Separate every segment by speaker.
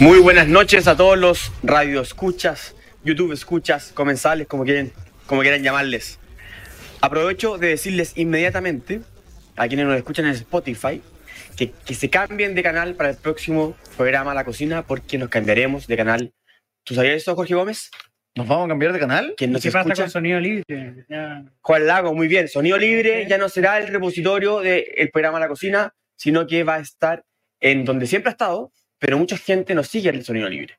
Speaker 1: Muy buenas noches a todos los radio escuchas, YouTube escuchas, comensales, como quieren, como quieran llamarles. Aprovecho de decirles inmediatamente a quienes nos escuchan en Spotify que, que se cambien de canal para el próximo programa La Cocina porque nos cambiaremos de canal. ¿Tú sabías eso, Jorge Gómez?
Speaker 2: ¿Nos vamos a cambiar de canal?
Speaker 1: ¿Quién nos
Speaker 3: ¿Qué pasa
Speaker 1: escucha?
Speaker 3: con sonido libre? Ya-
Speaker 1: Juan Lago, muy bien. Sonido libre ya no será el repositorio del programa La Cocina, sino que va a estar en donde siempre ha estado, pero mucha gente nos sigue el sonido libre.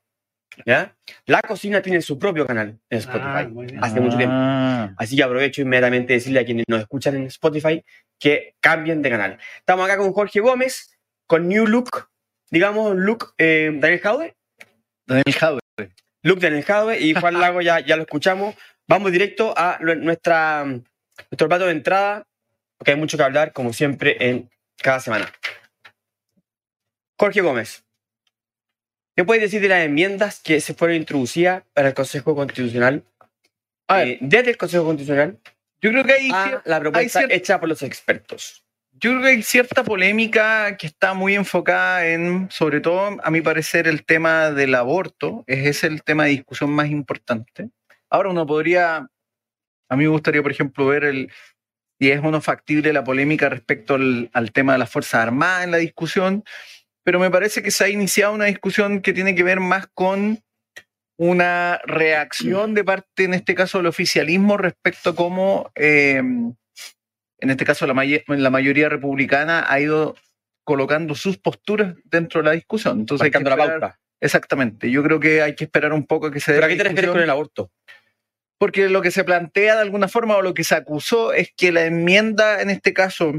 Speaker 1: ¿Ya? La Cocina tiene su propio canal en Spotify
Speaker 3: Ah, bien.
Speaker 1: hace mucho tiempo.
Speaker 2: Ah,
Speaker 1: Así que aprovecho inmediatamente de decirle a quienes nos escuchan en Spotify que cambien de canal. Estamos acá con Jorge Gómez, con New Look, digamos, Look eh, Daniel Jaude.
Speaker 2: Daniel Jaude.
Speaker 1: Luke Daniel Jaude y Juan Lago ya, ya lo escuchamos. Vamos directo a nu- nuestra, nuestro plato de entrada, porque hay mucho que hablar, como siempre, en cada semana. Jorge Gómez, ¿qué puedes decir de las enmiendas que se fueron introducidas para el Consejo Constitucional?
Speaker 2: A ver,
Speaker 1: Eh, desde el Consejo Constitucional
Speaker 2: yo creo que hay,
Speaker 1: a
Speaker 2: cier-
Speaker 1: la propuesta
Speaker 2: hay
Speaker 1: hecha por los expertos.
Speaker 2: yo creo que hay cierta polémica que está muy enfocada en, sobre todo, a mi parecer, el tema del aborto. Es ese el tema de discusión más importante. Ahora uno podría, a mí me gustaría, por ejemplo, ver el, si es o no factible la polémica respecto al, al tema de las Fuerzas Armadas en la discusión, pero me parece que se ha iniciado una discusión que tiene que ver más con una reacción de parte, en este caso, del oficialismo respecto a cómo, eh, en este caso, la, may- la mayoría republicana ha ido colocando sus posturas dentro de la discusión. Entonces, hay que
Speaker 1: la pauta.
Speaker 2: Exactamente. Yo creo que hay que esperar un poco a que se dé
Speaker 1: ¿Pero a qué te refieres con el aborto?
Speaker 2: Porque lo que se plantea de alguna forma o lo que se acusó es que la enmienda, en este caso,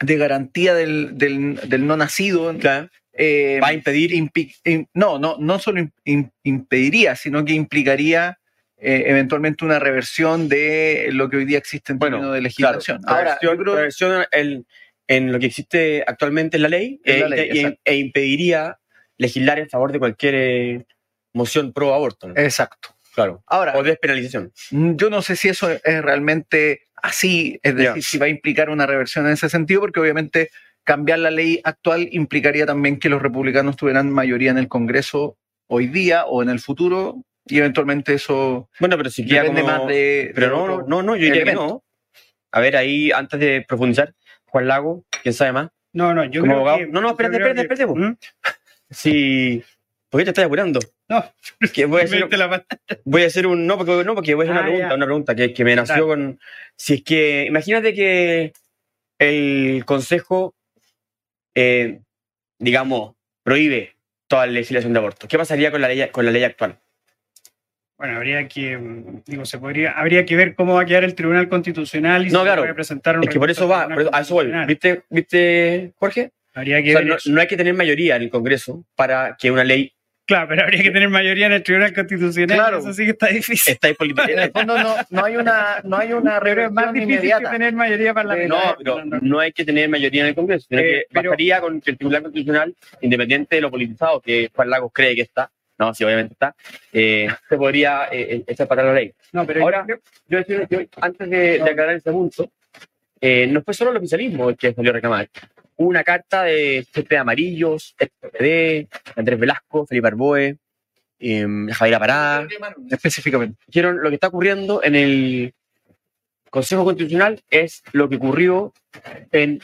Speaker 2: de garantía del, del- del no nacido,
Speaker 1: Claro.
Speaker 2: eh,
Speaker 1: Va a impedir
Speaker 2: impi- im- no, no, no solo im- im- impediría, sino que implicaría eh, eventualmente una reversión de lo que hoy día existe en
Speaker 1: Bueno,
Speaker 2: términos de
Speaker 1: Claro,
Speaker 2: legislación. Ahora,
Speaker 1: reversión,
Speaker 2: yo creo-
Speaker 1: reversión en, en lo que existe actualmente en la ley,
Speaker 2: En la
Speaker 1: eh,
Speaker 2: ley,
Speaker 1: y-
Speaker 2: exacto.
Speaker 1: e impediría legislar en favor de cualquier eh, moción pro aborto. ¿no?
Speaker 2: exacto.
Speaker 1: Claro.
Speaker 2: Ahora,
Speaker 1: O despenalización.
Speaker 2: Mm, Yo no sé si eso es realmente así, es decir,
Speaker 1: Ya.
Speaker 2: si va a implicar una reversión en ese sentido, porque obviamente cambiar la ley actual implicaría también que los republicanos tuvieran mayoría en el Congreso hoy día o en el futuro, y eventualmente eso
Speaker 1: Bueno, pero si
Speaker 2: depende
Speaker 1: como-
Speaker 2: más de.
Speaker 1: Pero
Speaker 2: de
Speaker 1: no,
Speaker 2: otro
Speaker 1: no, no, no, yo diría que no. A ver, ahí, antes de profundizar, Juan Lago, ¿quién sabe más?
Speaker 3: No, no, yo
Speaker 1: Como
Speaker 3: creo
Speaker 1: abogado-
Speaker 3: que...
Speaker 1: No, no, espérate,
Speaker 3: creo
Speaker 1: espérate,
Speaker 3: que-
Speaker 1: espérate, po.
Speaker 3: ¿Mm?
Speaker 1: Si... ¿Por qué te estás apurando?
Speaker 3: No,
Speaker 1: Que voy a hacer,
Speaker 3: pata.
Speaker 1: voy a hacer un... No, porque, no, porque voy a hacer una
Speaker 3: Ah,
Speaker 1: pregunta,
Speaker 3: ya.
Speaker 1: una pregunta que, que me nació
Speaker 3: Dale.
Speaker 1: con... Si es que... Imagínate que el Consejo, eh, digamos, prohíbe toda la legislación de aborto. ¿Qué pasaría con la ley, con la ley actual?
Speaker 3: Bueno, habría que, mm, digo, se podría, habría que ver cómo va a quedar el Tribunal Constitucional y
Speaker 1: No,
Speaker 3: si
Speaker 1: claro.
Speaker 3: se presentar un
Speaker 1: Es que por eso va,
Speaker 3: Tribunal
Speaker 1: por eso- a eso voy. ¿Viste, ¿Viste, Jorge?
Speaker 3: Habría que
Speaker 1: O sea,
Speaker 3: ver
Speaker 1: no,
Speaker 3: eso.
Speaker 1: no hay que tener mayoría en el Congreso para que una ley
Speaker 3: Claro, pero habría que tener mayoría en el Tribunal Constitucional.
Speaker 2: Claro.
Speaker 3: Eso sí que está difícil.
Speaker 1: está
Speaker 2: En el fondo no, no hay una, no hay una
Speaker 3: Pero es más difícil que
Speaker 2: inmediata.
Speaker 3: tener mayoría parlamentaria.
Speaker 1: No, pero no hay que tener mayoría en el Congreso, sino
Speaker 3: Eh,
Speaker 1: que bastaría con que el Tribunal Constitucional, independiente de lo politizado que Juan Lagos cree que está, no, sí, obviamente está, eh, se podría eh, echar para la ley.
Speaker 3: No, pero
Speaker 1: Ahora,
Speaker 3: yo-
Speaker 1: Yo, yo- antes de, de aclarar ese punto, eh, no fue solo el oficialismo el que salió a reclamar. Una carta de de Amarillos, SPD, Andrés Velasco, Felipe Arboe, eh, Javier Pará,
Speaker 2: Específicamente.
Speaker 1: dijeron lo que está ocurriendo en el Consejo Constitucional es lo que ocurrió en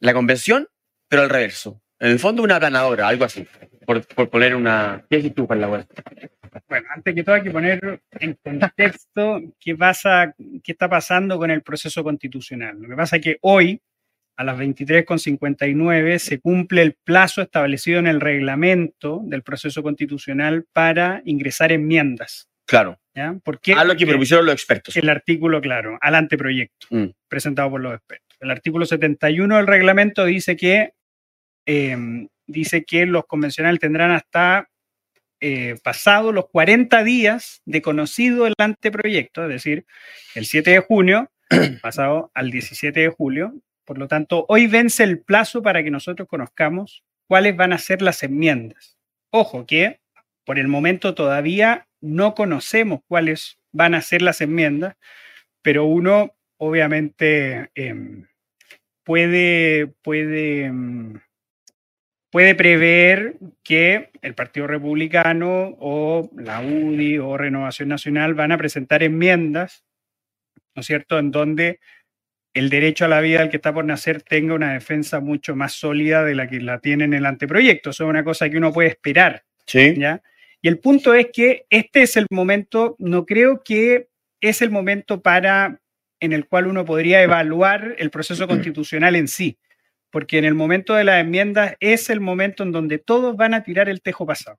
Speaker 1: la convención, pero al reverso. En el fondo, una aplanadora, algo así. Por, por poner una. ¿Qué decís tú, Juan Lagos?
Speaker 3: Bueno, antes que todo hay que poner en contexto qué pasa, qué está pasando con el proceso constitucional. Lo que pasa es que hoy, a las 23.59, se cumple el plazo establecido en el reglamento del proceso constitucional para ingresar enmiendas.
Speaker 1: Claro.
Speaker 3: ¿ya? ¿Por qué?
Speaker 1: A lo que propusieron los expertos.
Speaker 3: el artículo, claro, al anteproyecto
Speaker 1: Mm.
Speaker 3: presentado por los expertos. El artículo 71 del reglamento dice que, eh, dice que los convencionales tendrán hasta eh, pasado los 40 días de conocido el anteproyecto, es decir, el 7 de junio, pasado al 17 de julio. Por lo tanto, hoy vence el plazo para que nosotros conozcamos cuáles van a ser las enmiendas. Ojo que por el momento todavía no conocemos cuáles van a ser las enmiendas, pero uno obviamente em, puede, puede, em, puede prever que el Partido Republicano o la UDI o Renovación Nacional van a presentar enmiendas, ¿no es cierto?, en donde el derecho a la vida del que está por nacer tenga una defensa mucho más sólida de la que la tiene en el anteproyecto. Eso es una cosa que uno puede esperar.
Speaker 1: Sí.
Speaker 3: ¿ya? Y el punto es que este es el momento, no creo que es el momento para en el cual uno podría evaluar el proceso constitucional en sí, porque en el momento de las enmiendas es el momento en donde todos van a tirar el tejo pasado.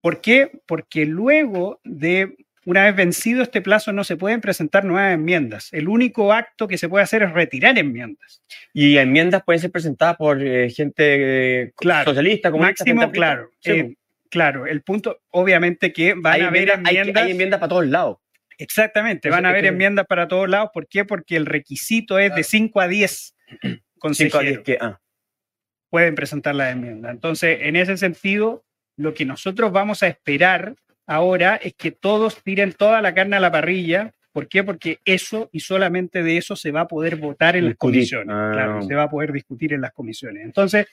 Speaker 3: ¿Por qué? Porque luego de una vez vencido este plazo no se pueden presentar nuevas enmiendas. El único acto que se puede hacer es retirar enmiendas.
Speaker 1: Y enmiendas pueden ser presentadas por eh, gente eh,
Speaker 3: Claro.
Speaker 1: socialista, comunista.
Speaker 3: Máximo, claro.
Speaker 1: Sí,
Speaker 3: eh, claro, el punto, obviamente que van
Speaker 1: hay,
Speaker 3: a haber
Speaker 1: enmiendas, hay hay enmiendas para todos lados.
Speaker 3: Exactamente, van a haber enmiendas para todos lados. ¿Por qué? Porque el requisito es de 5 a 10
Speaker 1: Cinco a diez
Speaker 3: consejeros
Speaker 1: que, ah,
Speaker 3: pueden presentar la enmienda. Entonces, en ese sentido, lo que nosotros vamos a esperar ahora es que todos tiren toda la carne a la parrilla. ¿Por qué? Porque eso y solamente de eso se va a poder votar en las comisiones.
Speaker 1: Ah.
Speaker 3: Claro, se va a poder discutir en las comisiones. Entonces,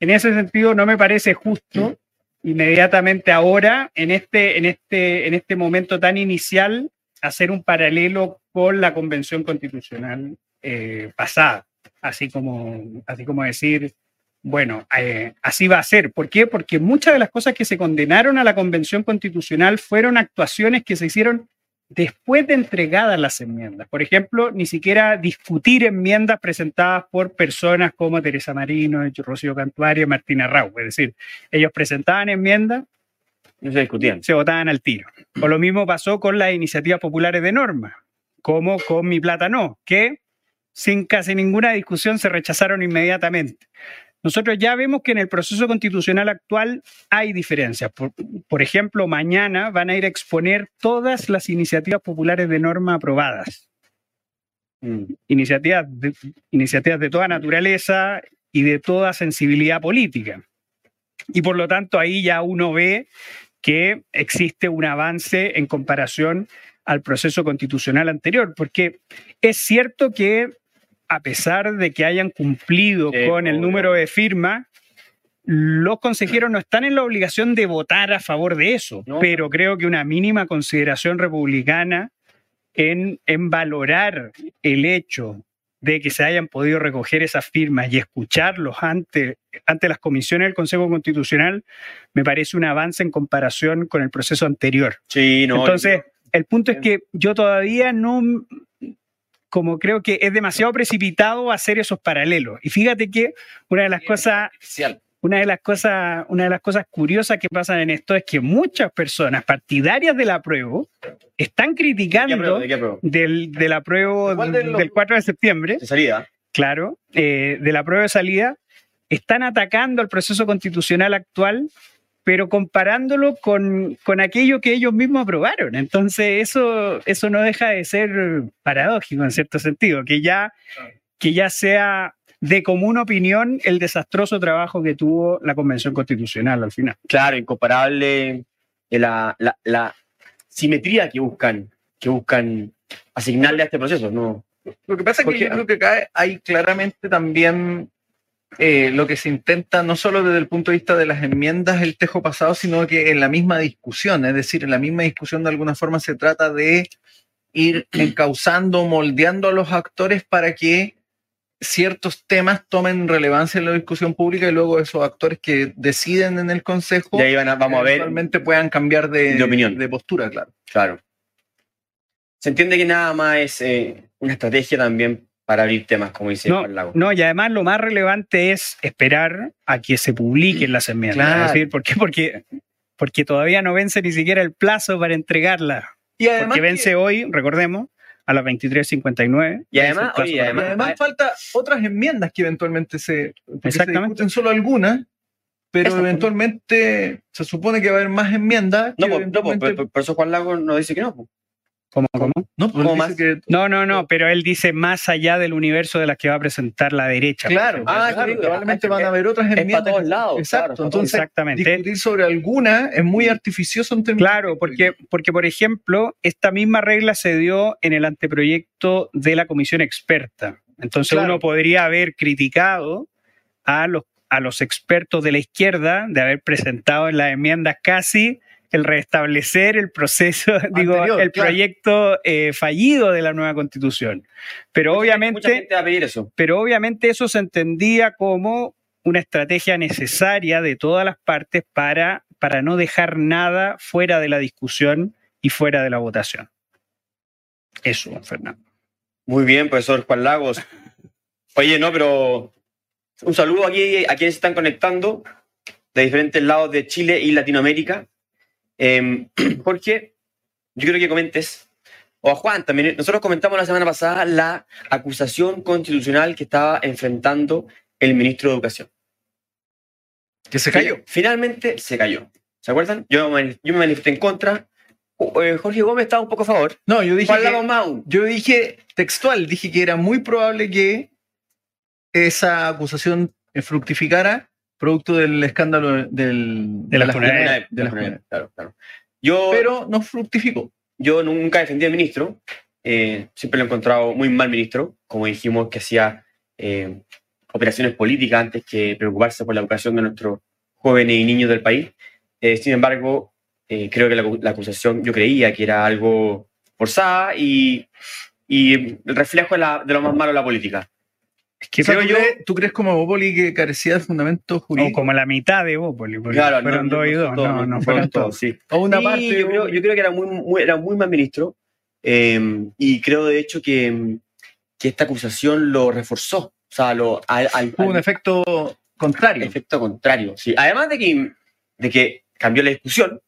Speaker 3: en ese sentido, no me parece justo inmediatamente ahora, en este, en este, en este momento tan inicial, hacer un paralelo con la convención constitucional eh, pasada. Así como, así como decir, bueno, eh, así va a ser. ¿Por qué? Porque muchas de las cosas que se condenaron a la Convención Constitucional fueron actuaciones que se hicieron después de entregadas las enmiendas. Por ejemplo, ni siquiera discutir enmiendas presentadas por personas como Teresa Marino, Rocío Cantuario, Martina Rau. Es decir, ellos presentaban enmiendas,
Speaker 1: no se discutían.
Speaker 3: se votaban al tiro. O lo mismo pasó con las iniciativas populares de norma, como con Mi Plata No, que sin casi ninguna discusión se rechazaron inmediatamente. Nosotros ya vemos que en el proceso constitucional actual hay diferencias. Por, por ejemplo, mañana van a ir a exponer todas las iniciativas populares de norma aprobadas.
Speaker 1: Mm.
Speaker 3: Iniciativas de, iniciativas de toda naturaleza y de toda sensibilidad política. Y por lo tanto ahí ya uno ve que existe un avance en comparación al proceso constitucional anterior, porque es cierto que a pesar de que hayan cumplido
Speaker 1: Sí,
Speaker 3: con el número de firmas, los consejeros no están en la obligación de votar a favor de eso,
Speaker 1: No.
Speaker 3: pero creo que una mínima consideración republicana en, en valorar el hecho de que se hayan podido recoger esas firmas y escucharlos ante, ante las comisiones del Consejo Constitucional, me parece un avance en comparación con el proceso anterior.
Speaker 1: Sí, no.
Speaker 3: Entonces, el punto es que yo todavía no, como creo que es demasiado precipitado hacer esos paralelos. Y fíjate que una de las cosas una de las cosas, una de las cosas curiosas que pasan en esto es que muchas personas partidarias del apruebo están
Speaker 1: ¿De qué
Speaker 3: criticando
Speaker 1: apruebo? ¿De qué apruebo?
Speaker 3: del, del apruebo
Speaker 2: ¿Cuál de
Speaker 3: del,
Speaker 2: los-
Speaker 3: del 4 de septiembre,
Speaker 1: De salida.
Speaker 3: claro, eh, del apruebo de salida, están atacando al proceso constitucional actual, pero comparándolo con, con aquello que ellos mismos aprobaron. Entonces, eso, eso no deja de ser paradójico en cierto sentido, que ya, que ya sea de común opinión el desastroso trabajo que tuvo la Convención Constitucional al final.
Speaker 1: Claro, incomparable eh, la, la, la simetría que buscan, que buscan asignarle a este proceso, ¿no?
Speaker 2: Lo que pasa es que
Speaker 1: Porque-
Speaker 2: yo creo que acá hay claramente también eh, lo que se intenta, no solo desde el punto de vista de las enmiendas, el tejo pasado, sino que en la misma discusión, es decir, en la misma discusión de alguna forma se trata de ir encauzando, moldeando a los actores para que ciertos temas tomen relevancia en la discusión pública y luego esos actores que deciden en el Consejo
Speaker 1: Y ahí van a- vamos a ver,
Speaker 2: eventualmente puedan cambiar de,
Speaker 1: de opinión.
Speaker 2: de postura, claro.
Speaker 1: claro. Se entiende que nada más es eh, una estrategia también para abrir temas, como dice
Speaker 3: No,
Speaker 1: Juan Lago.
Speaker 3: no, y además lo más relevante es esperar a que se publiquen las enmiendas.
Speaker 2: Claro.
Speaker 3: Es decir, ¿por qué? Porque, porque todavía no vence ni siquiera el plazo para entregarla.
Speaker 2: Y además,
Speaker 3: Porque
Speaker 2: que-
Speaker 3: vence hoy, recordemos, a las 23.59.
Speaker 1: Y además, oye,
Speaker 2: Y
Speaker 1: además-
Speaker 2: además falta otras enmiendas que eventualmente se, porque se
Speaker 3: Exactamente.
Speaker 2: discuten solo algunas, pero eventualmente se supone que va a haber más enmiendas.
Speaker 1: No,
Speaker 2: que
Speaker 1: no,
Speaker 2: eventualmente-
Speaker 1: por, por eso Juan Lago nos dice que no.
Speaker 3: ¿Cómo, cómo?
Speaker 2: no, pues
Speaker 1: ¿cómo más?
Speaker 2: que-
Speaker 3: No, no, no, pero él dice más allá del universo de las que va a presentar la derecha.
Speaker 2: claro.
Speaker 1: Ah,
Speaker 2: claro, probablemente
Speaker 1: es-
Speaker 2: van a haber otras enmiendas.
Speaker 1: todos lados,
Speaker 2: Exacto,
Speaker 1: claro,
Speaker 2: entonces
Speaker 3: Exactamente.
Speaker 2: discutir sobre alguna es muy artificioso en términos
Speaker 3: Claro, porque, porque, por ejemplo, esta misma regla se dio en el anteproyecto de la comisión experta. Entonces
Speaker 2: Claro.
Speaker 3: uno podría haber criticado a los, a los expertos de la izquierda de haber presentado en las enmiendas casi el restablecer el proceso, digo, el
Speaker 2: claro.
Speaker 3: proyecto eh, fallido de la nueva constitución. Pero obviamente,
Speaker 1: gente va a pedir eso.
Speaker 3: pero obviamente eso se entendía como una estrategia necesaria de todas las partes para, para no dejar nada fuera de la discusión y fuera de la votación. Eso, Fernando.
Speaker 1: Muy bien, profesor Juan Lagos. Oye, no, pero un saludo aquí a quienes se están conectando de diferentes lados de Chile y Latinoamérica. Eh, Jorge, yo quiero que comentes, o a Juan también, nosotros comentamos la semana pasada la acusación constitucional que estaba enfrentando el ministro de Educación.
Speaker 2: Que se cayó.
Speaker 1: Finalmente se cayó. ¿Se acuerdan? Yo, me- yo me manifesté en contra. Eh, Jorge Gómez estaba un poco a favor.
Speaker 2: No, yo dije,
Speaker 1: Juan
Speaker 2: que- yo dije textual, dije que era muy probable que esa acusación fructificara producto del escándalo del,
Speaker 3: De la
Speaker 2: las
Speaker 3: funeraria.
Speaker 2: de las
Speaker 1: Claro,
Speaker 2: funerarias.
Speaker 1: claro, claro. Yo,
Speaker 2: Pero no fructificó.
Speaker 1: yo nunca defendí al ministro. eh, siempre lo he encontrado muy mal ministro. Como dijimos, que hacía eh, operaciones políticas antes que preocuparse por la educación de nuestros jóvenes y niños del país. Eh, sin embargo, eh, creo que la, la acusación yo creía que era algo forzada y, y el reflejo de, la- de lo más malo de la política.
Speaker 3: Es que
Speaker 2: O sea,
Speaker 1: creo
Speaker 2: ¿tú,
Speaker 1: yo-
Speaker 2: crees, tú crees como Bópoli que carecía de fundamento
Speaker 3: o
Speaker 2: jurídico?
Speaker 3: como la mitad de Bópoli, porque
Speaker 1: Claro,
Speaker 3: fueron
Speaker 1: no,
Speaker 3: dos y
Speaker 1: no
Speaker 3: dos, no, no
Speaker 1: no
Speaker 3: fueron
Speaker 1: todos, sí.
Speaker 2: O una
Speaker 1: Sí,
Speaker 2: parte
Speaker 1: yo, creo, yo creo que era muy, muy- era muy mal ministro eh, y creo de hecho que, que esta acusación lo reforzó, o sea, lo, al, al-
Speaker 2: Tuvo un
Speaker 1: al
Speaker 2: efecto contrario.
Speaker 1: efecto contrario. Sí. Además de que, de que cambió la discusión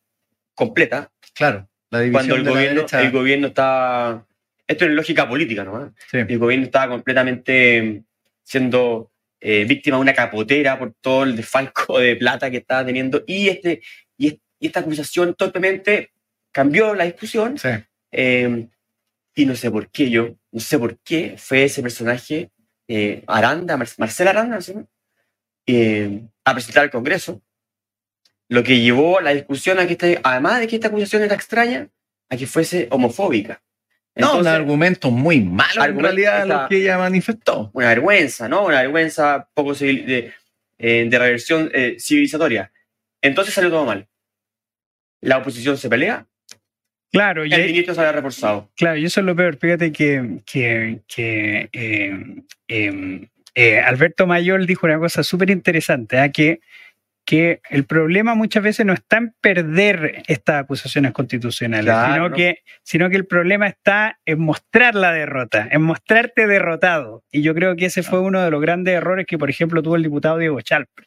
Speaker 1: completa
Speaker 2: Claro, la división
Speaker 1: cuando el
Speaker 2: de la
Speaker 1: gobierno,
Speaker 2: derecha.
Speaker 1: el gobierno estaba... Esto es lógica política, ¿no?
Speaker 2: Sí.
Speaker 1: El gobierno estaba completamente siendo eh, víctima de una capotera por todo el desfalco de plata que estaba teniendo y, este, y, y esta acusación torpemente cambió la discusión
Speaker 2: Sí.
Speaker 1: eh, y no sé por qué yo, no sé por qué fue ese personaje, eh, Aranda, Mar- Marcela Aranda, ¿sí? Eh, a presentar al Congreso, lo que llevó la discusión a que, esta- además de que esta acusación era extraña, a que fuese homofóbica.
Speaker 2: No, un
Speaker 1: Entonces,
Speaker 2: argumento muy malo en realidad
Speaker 1: esa-
Speaker 2: lo que ella manifestó.
Speaker 1: una vergüenza, ¿no? Una vergüenza poco civil- de, eh, de reversión eh, civilizatoria. Entonces salió todo mal. La oposición se pelea,
Speaker 3: Claro, y,
Speaker 1: el ministro se había reforzado.
Speaker 3: claro, y eso es lo peor. Fíjate que, que, que, eh, eh, Alberto Mayol dijo una cosa súper interesante, ¿ah? que, que el problema muchas veces no está en perder estas acusaciones constitucionales,
Speaker 1: Claro,
Speaker 3: sino,
Speaker 1: ¿no?
Speaker 3: que, sino que el problema está en mostrar la derrota, en mostrarte derrotado. Y yo creo que ese fue uno de los grandes errores que, por ejemplo, tuvo el diputado Diego Chalper.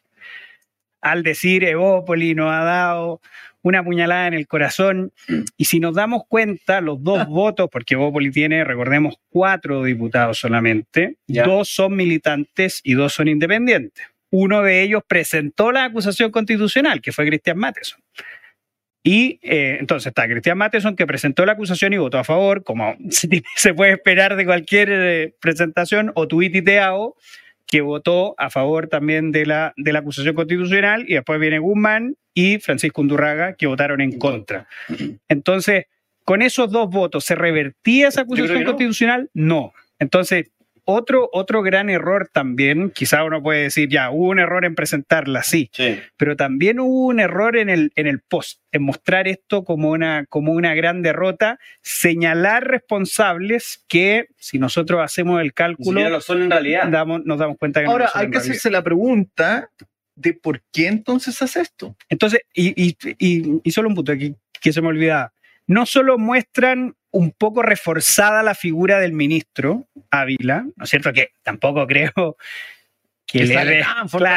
Speaker 3: Al decir Evópoli nos ha dado una puñalada en el corazón. Y si nos damos cuenta, los dos votos, porque Evópoli tiene, recordemos, cuatro diputados solamente,
Speaker 1: Ya.
Speaker 3: dos son militantes y dos son independientes. Uno de ellos presentó la acusación constitucional, que fue Cristian Matheson. Y eh, entonces está Cristian Matheson, que presentó la acusación y votó a favor, como se puede esperar de cualquier eh, presentación, o Teao, que votó a favor también de la, de la acusación constitucional, y después viene Guzmán y Francisco Undurraga, que votaron en contra. Entonces, con esos dos votos, ¿se revertía esa acusación
Speaker 1: no.
Speaker 3: constitucional? No. Entonces, otro, otro gran error también, quizá uno puede decir, ya, hubo un error en presentarla, sí,
Speaker 1: Sí.
Speaker 3: pero también hubo un error en el, en el post, en mostrar esto como una, como una gran derrota, señalar responsables que, si nosotros hacemos el cálculo,
Speaker 1: siquiera lo son en realidad.
Speaker 3: damos- nos damos cuenta que no
Speaker 2: Ahora,
Speaker 3: lo son
Speaker 2: hay
Speaker 3: en
Speaker 2: que
Speaker 3: realidad.
Speaker 2: hacerse la pregunta de por qué entonces hace esto.
Speaker 3: Entonces, y, y- y- y solo un punto aquí que se me olvidaba. No solo muestran un poco reforzada la figura del ministro Ávila, ¿no es cierto? Que tampoco creo que, le dé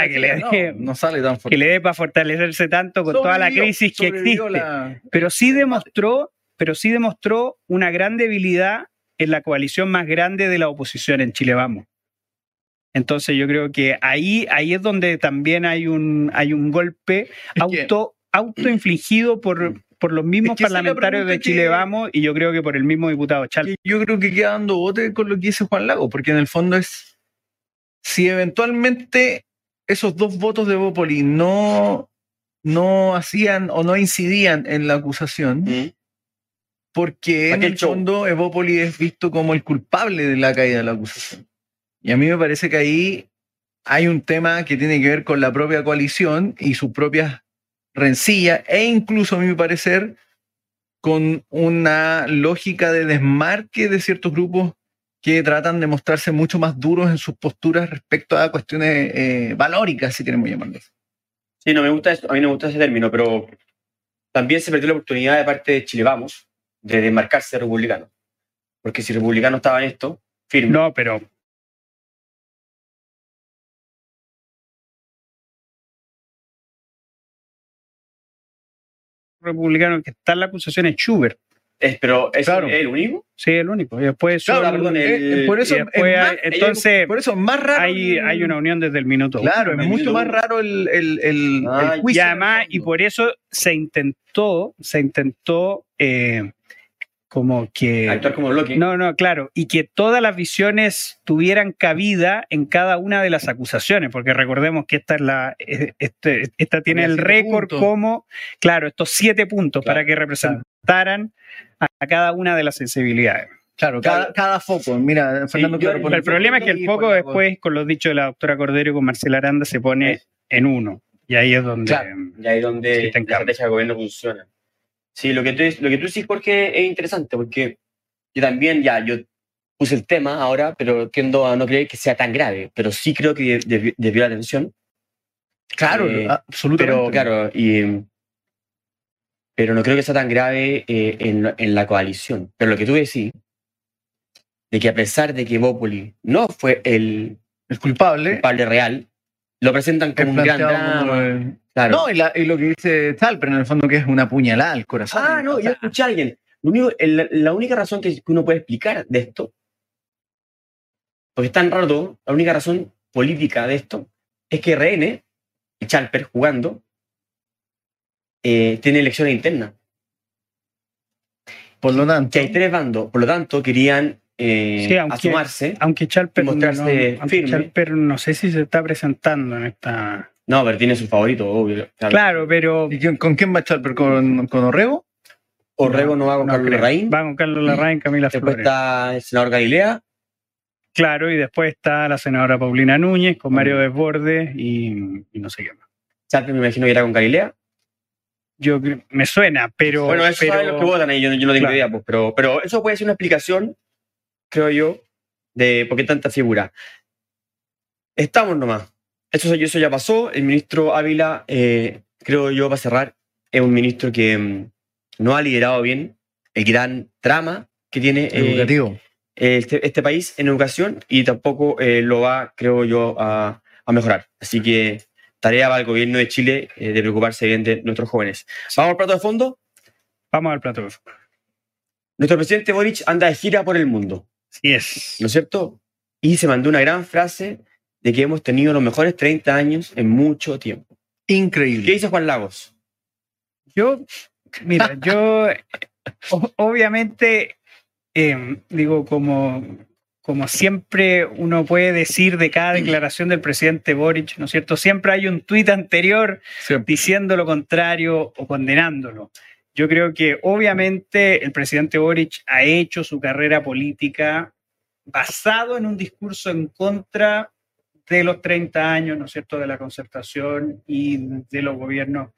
Speaker 3: que le
Speaker 2: no, no sale tan
Speaker 3: que
Speaker 2: fuerte.
Speaker 3: le dé para fortalecerse tanto con toda la crisis que existe.
Speaker 2: la-
Speaker 3: Pero sí demostró, pero sí demostró una gran debilidad en la coalición más grande de la oposición en Chile Vamos. Entonces yo creo que ahí, ahí es donde también hay un, hay un golpe auto, autoinfligido por, por los mismos
Speaker 2: Es que
Speaker 3: parlamentarios de Chile
Speaker 2: que-
Speaker 3: Vamos y yo creo que por el mismo diputado Chal.
Speaker 2: yo creo que queda dando bote con lo que dice Juan Lago, porque en el fondo es si eventualmente esos dos votos de Bópoli no, no hacían o no incidían en la acusación,
Speaker 1: Mm.
Speaker 2: porque en el
Speaker 1: show.
Speaker 2: fondo Evópoli es visto como el culpable de la caída de la acusación. Y a mí me parece que ahí hay un tema que tiene que ver con la propia coalición y sus propias rencillas, e incluso, a mi parecer, con una lógica de desmarque de ciertos grupos que tratan de mostrarse mucho más duros en sus posturas respecto a cuestiones eh, valóricas, si queremos llamarlas.
Speaker 1: Sí, no me gusta eso, a mí no me gusta ese término, pero también se perdió la oportunidad de parte de Chile Vamos de desmarcarse de republicano. Porque si republicano estaba en esto, firme.
Speaker 3: No, pero republicano que está en la acusación es Schubert.
Speaker 1: Es, pero ¿es
Speaker 2: Claro.
Speaker 1: el único?
Speaker 3: Sí, el único. Y después,
Speaker 1: Claro, perdón, el-
Speaker 2: Eh, por eso,
Speaker 3: y después
Speaker 2: es
Speaker 3: hay-
Speaker 2: más-
Speaker 3: entonces
Speaker 2: por eso es más raro.
Speaker 3: hay,
Speaker 2: el-
Speaker 3: hay una unión desde el minuto. uno.
Speaker 2: Claro, es mucho más raro el, el, el-
Speaker 1: Ah,
Speaker 2: el
Speaker 3: Y
Speaker 2: juicio.
Speaker 3: además, y por eso se intentó, se intentó eh, como que...
Speaker 1: Actuar como bloque.
Speaker 3: No, no, claro, y que todas las visiones tuvieran cabida en cada una de las acusaciones, porque recordemos que esta es la, eh, este- esta tiene el récord
Speaker 2: puntos.
Speaker 3: como, claro, estos siete puntos
Speaker 1: Claro,
Speaker 3: para que representaran a, a cada una de las sensibilidades.
Speaker 2: Claro, cada, cada foco. Mira, Fernando,
Speaker 1: yo-
Speaker 2: claro, pone
Speaker 3: el problema es que el foco después, con los dichos de la doctora Cordero y con Marcela Aranda, se pone en uno, y ahí es donde...
Speaker 2: Claro.
Speaker 1: Y ahí es donde
Speaker 3: Sí,
Speaker 1: la estrategia de gobierno funciona. Sí, lo que tú, lo que tú dices, Jorge, es interesante porque yo también, ya, yo puse el tema ahora, pero tiendo a no creer que sea tan grave, pero sí creo que de- debi- debió la atención.
Speaker 2: Claro,
Speaker 1: Eh,
Speaker 2: absolutamente.
Speaker 1: Pero claro, y, pero no creo que sea tan grave eh, en, en la coalición. Pero lo que tú decís, de que a pesar de que Bópoli no fue el
Speaker 2: el culpable.
Speaker 1: culpable real, lo presentan
Speaker 2: es
Speaker 1: como un gran
Speaker 2: como el-
Speaker 1: Claro.
Speaker 2: No, y, la- y lo que dice Talper, en el fondo, que es una puñalada al corazón.
Speaker 1: Ah, no,
Speaker 2: O
Speaker 1: yo escuché a alguien. Lo único- el- la única razón que uno puede explicar de esto, porque es tan raro todo, la única razón política de esto es que RN, y Chalper jugando, eh, tiene elecciones internas.
Speaker 2: Por lo tanto,
Speaker 1: Que hay tres bandos, por lo tanto, querían eh,
Speaker 3: Sí, aunque-
Speaker 1: asomarse.
Speaker 3: Aunque Chalper,
Speaker 1: Y mostrarse
Speaker 3: no, aunque
Speaker 1: firme.
Speaker 3: Chalper no sé si se está presentando en esta...
Speaker 1: No, pero tiene su favorito, obvio.
Speaker 3: Claro, pero...
Speaker 2: ¿y ¿con quién va a echar? ¿Con, con Orrego?
Speaker 1: Orrego no va con
Speaker 3: no
Speaker 1: Carlos
Speaker 3: creo.
Speaker 1: Larraín.
Speaker 3: Va con Carlos Larraín, Camila
Speaker 1: Después
Speaker 3: Flores.
Speaker 1: está el senador Galilea.
Speaker 3: Claro, y después está la senadora Paulina Núñez con Mario Desbordes y, y no sé qué más.
Speaker 1: Chalper me imagino que irá con Galilea.
Speaker 3: Yo me suena, pero.
Speaker 1: Bueno, eso
Speaker 3: pero,
Speaker 1: saben los que votan ahí, yo, no- yo no tengo
Speaker 3: Claro.
Speaker 1: idea, pues, pero, pero eso puede ser una explicación, creo yo, de por qué tanta figura. Estamos nomás. Eso, eso ya pasó. El ministro Ávila, eh, creo yo, para cerrar, es un ministro que mm, no ha liderado bien el gran trama que tiene eh,
Speaker 2: Educativo.
Speaker 1: este, este país en educación y tampoco eh, lo va, creo yo, a, a mejorar. Así que tarea para el gobierno de Chile eh, de preocuparse bien de nuestros jóvenes. Vamos al plato de fondo.
Speaker 3: Vamos al plato de fútbol.
Speaker 1: Nuestro presidente Boric anda de gira por el mundo,
Speaker 3: Así es.
Speaker 1: ¿no es cierto? Y se mandó una gran frase de que hemos tenido los mejores 30 años en mucho tiempo. ¿Qué
Speaker 2: Increíble.
Speaker 1: dice Juan Lagos?
Speaker 3: Yo, mira, yo o- obviamente eh, digo como, como siempre uno puede decir de cada declaración del presidente Boric, ¿no es cierto? Siempre hay un tuit anterior
Speaker 2: Siempre.
Speaker 3: diciendo lo contrario o condenándolo. Yo creo que obviamente el presidente Boric ha hecho su carrera política basado en un discurso en contra de los 30 años, ¿no es cierto?, de la concertación y de los gobiernos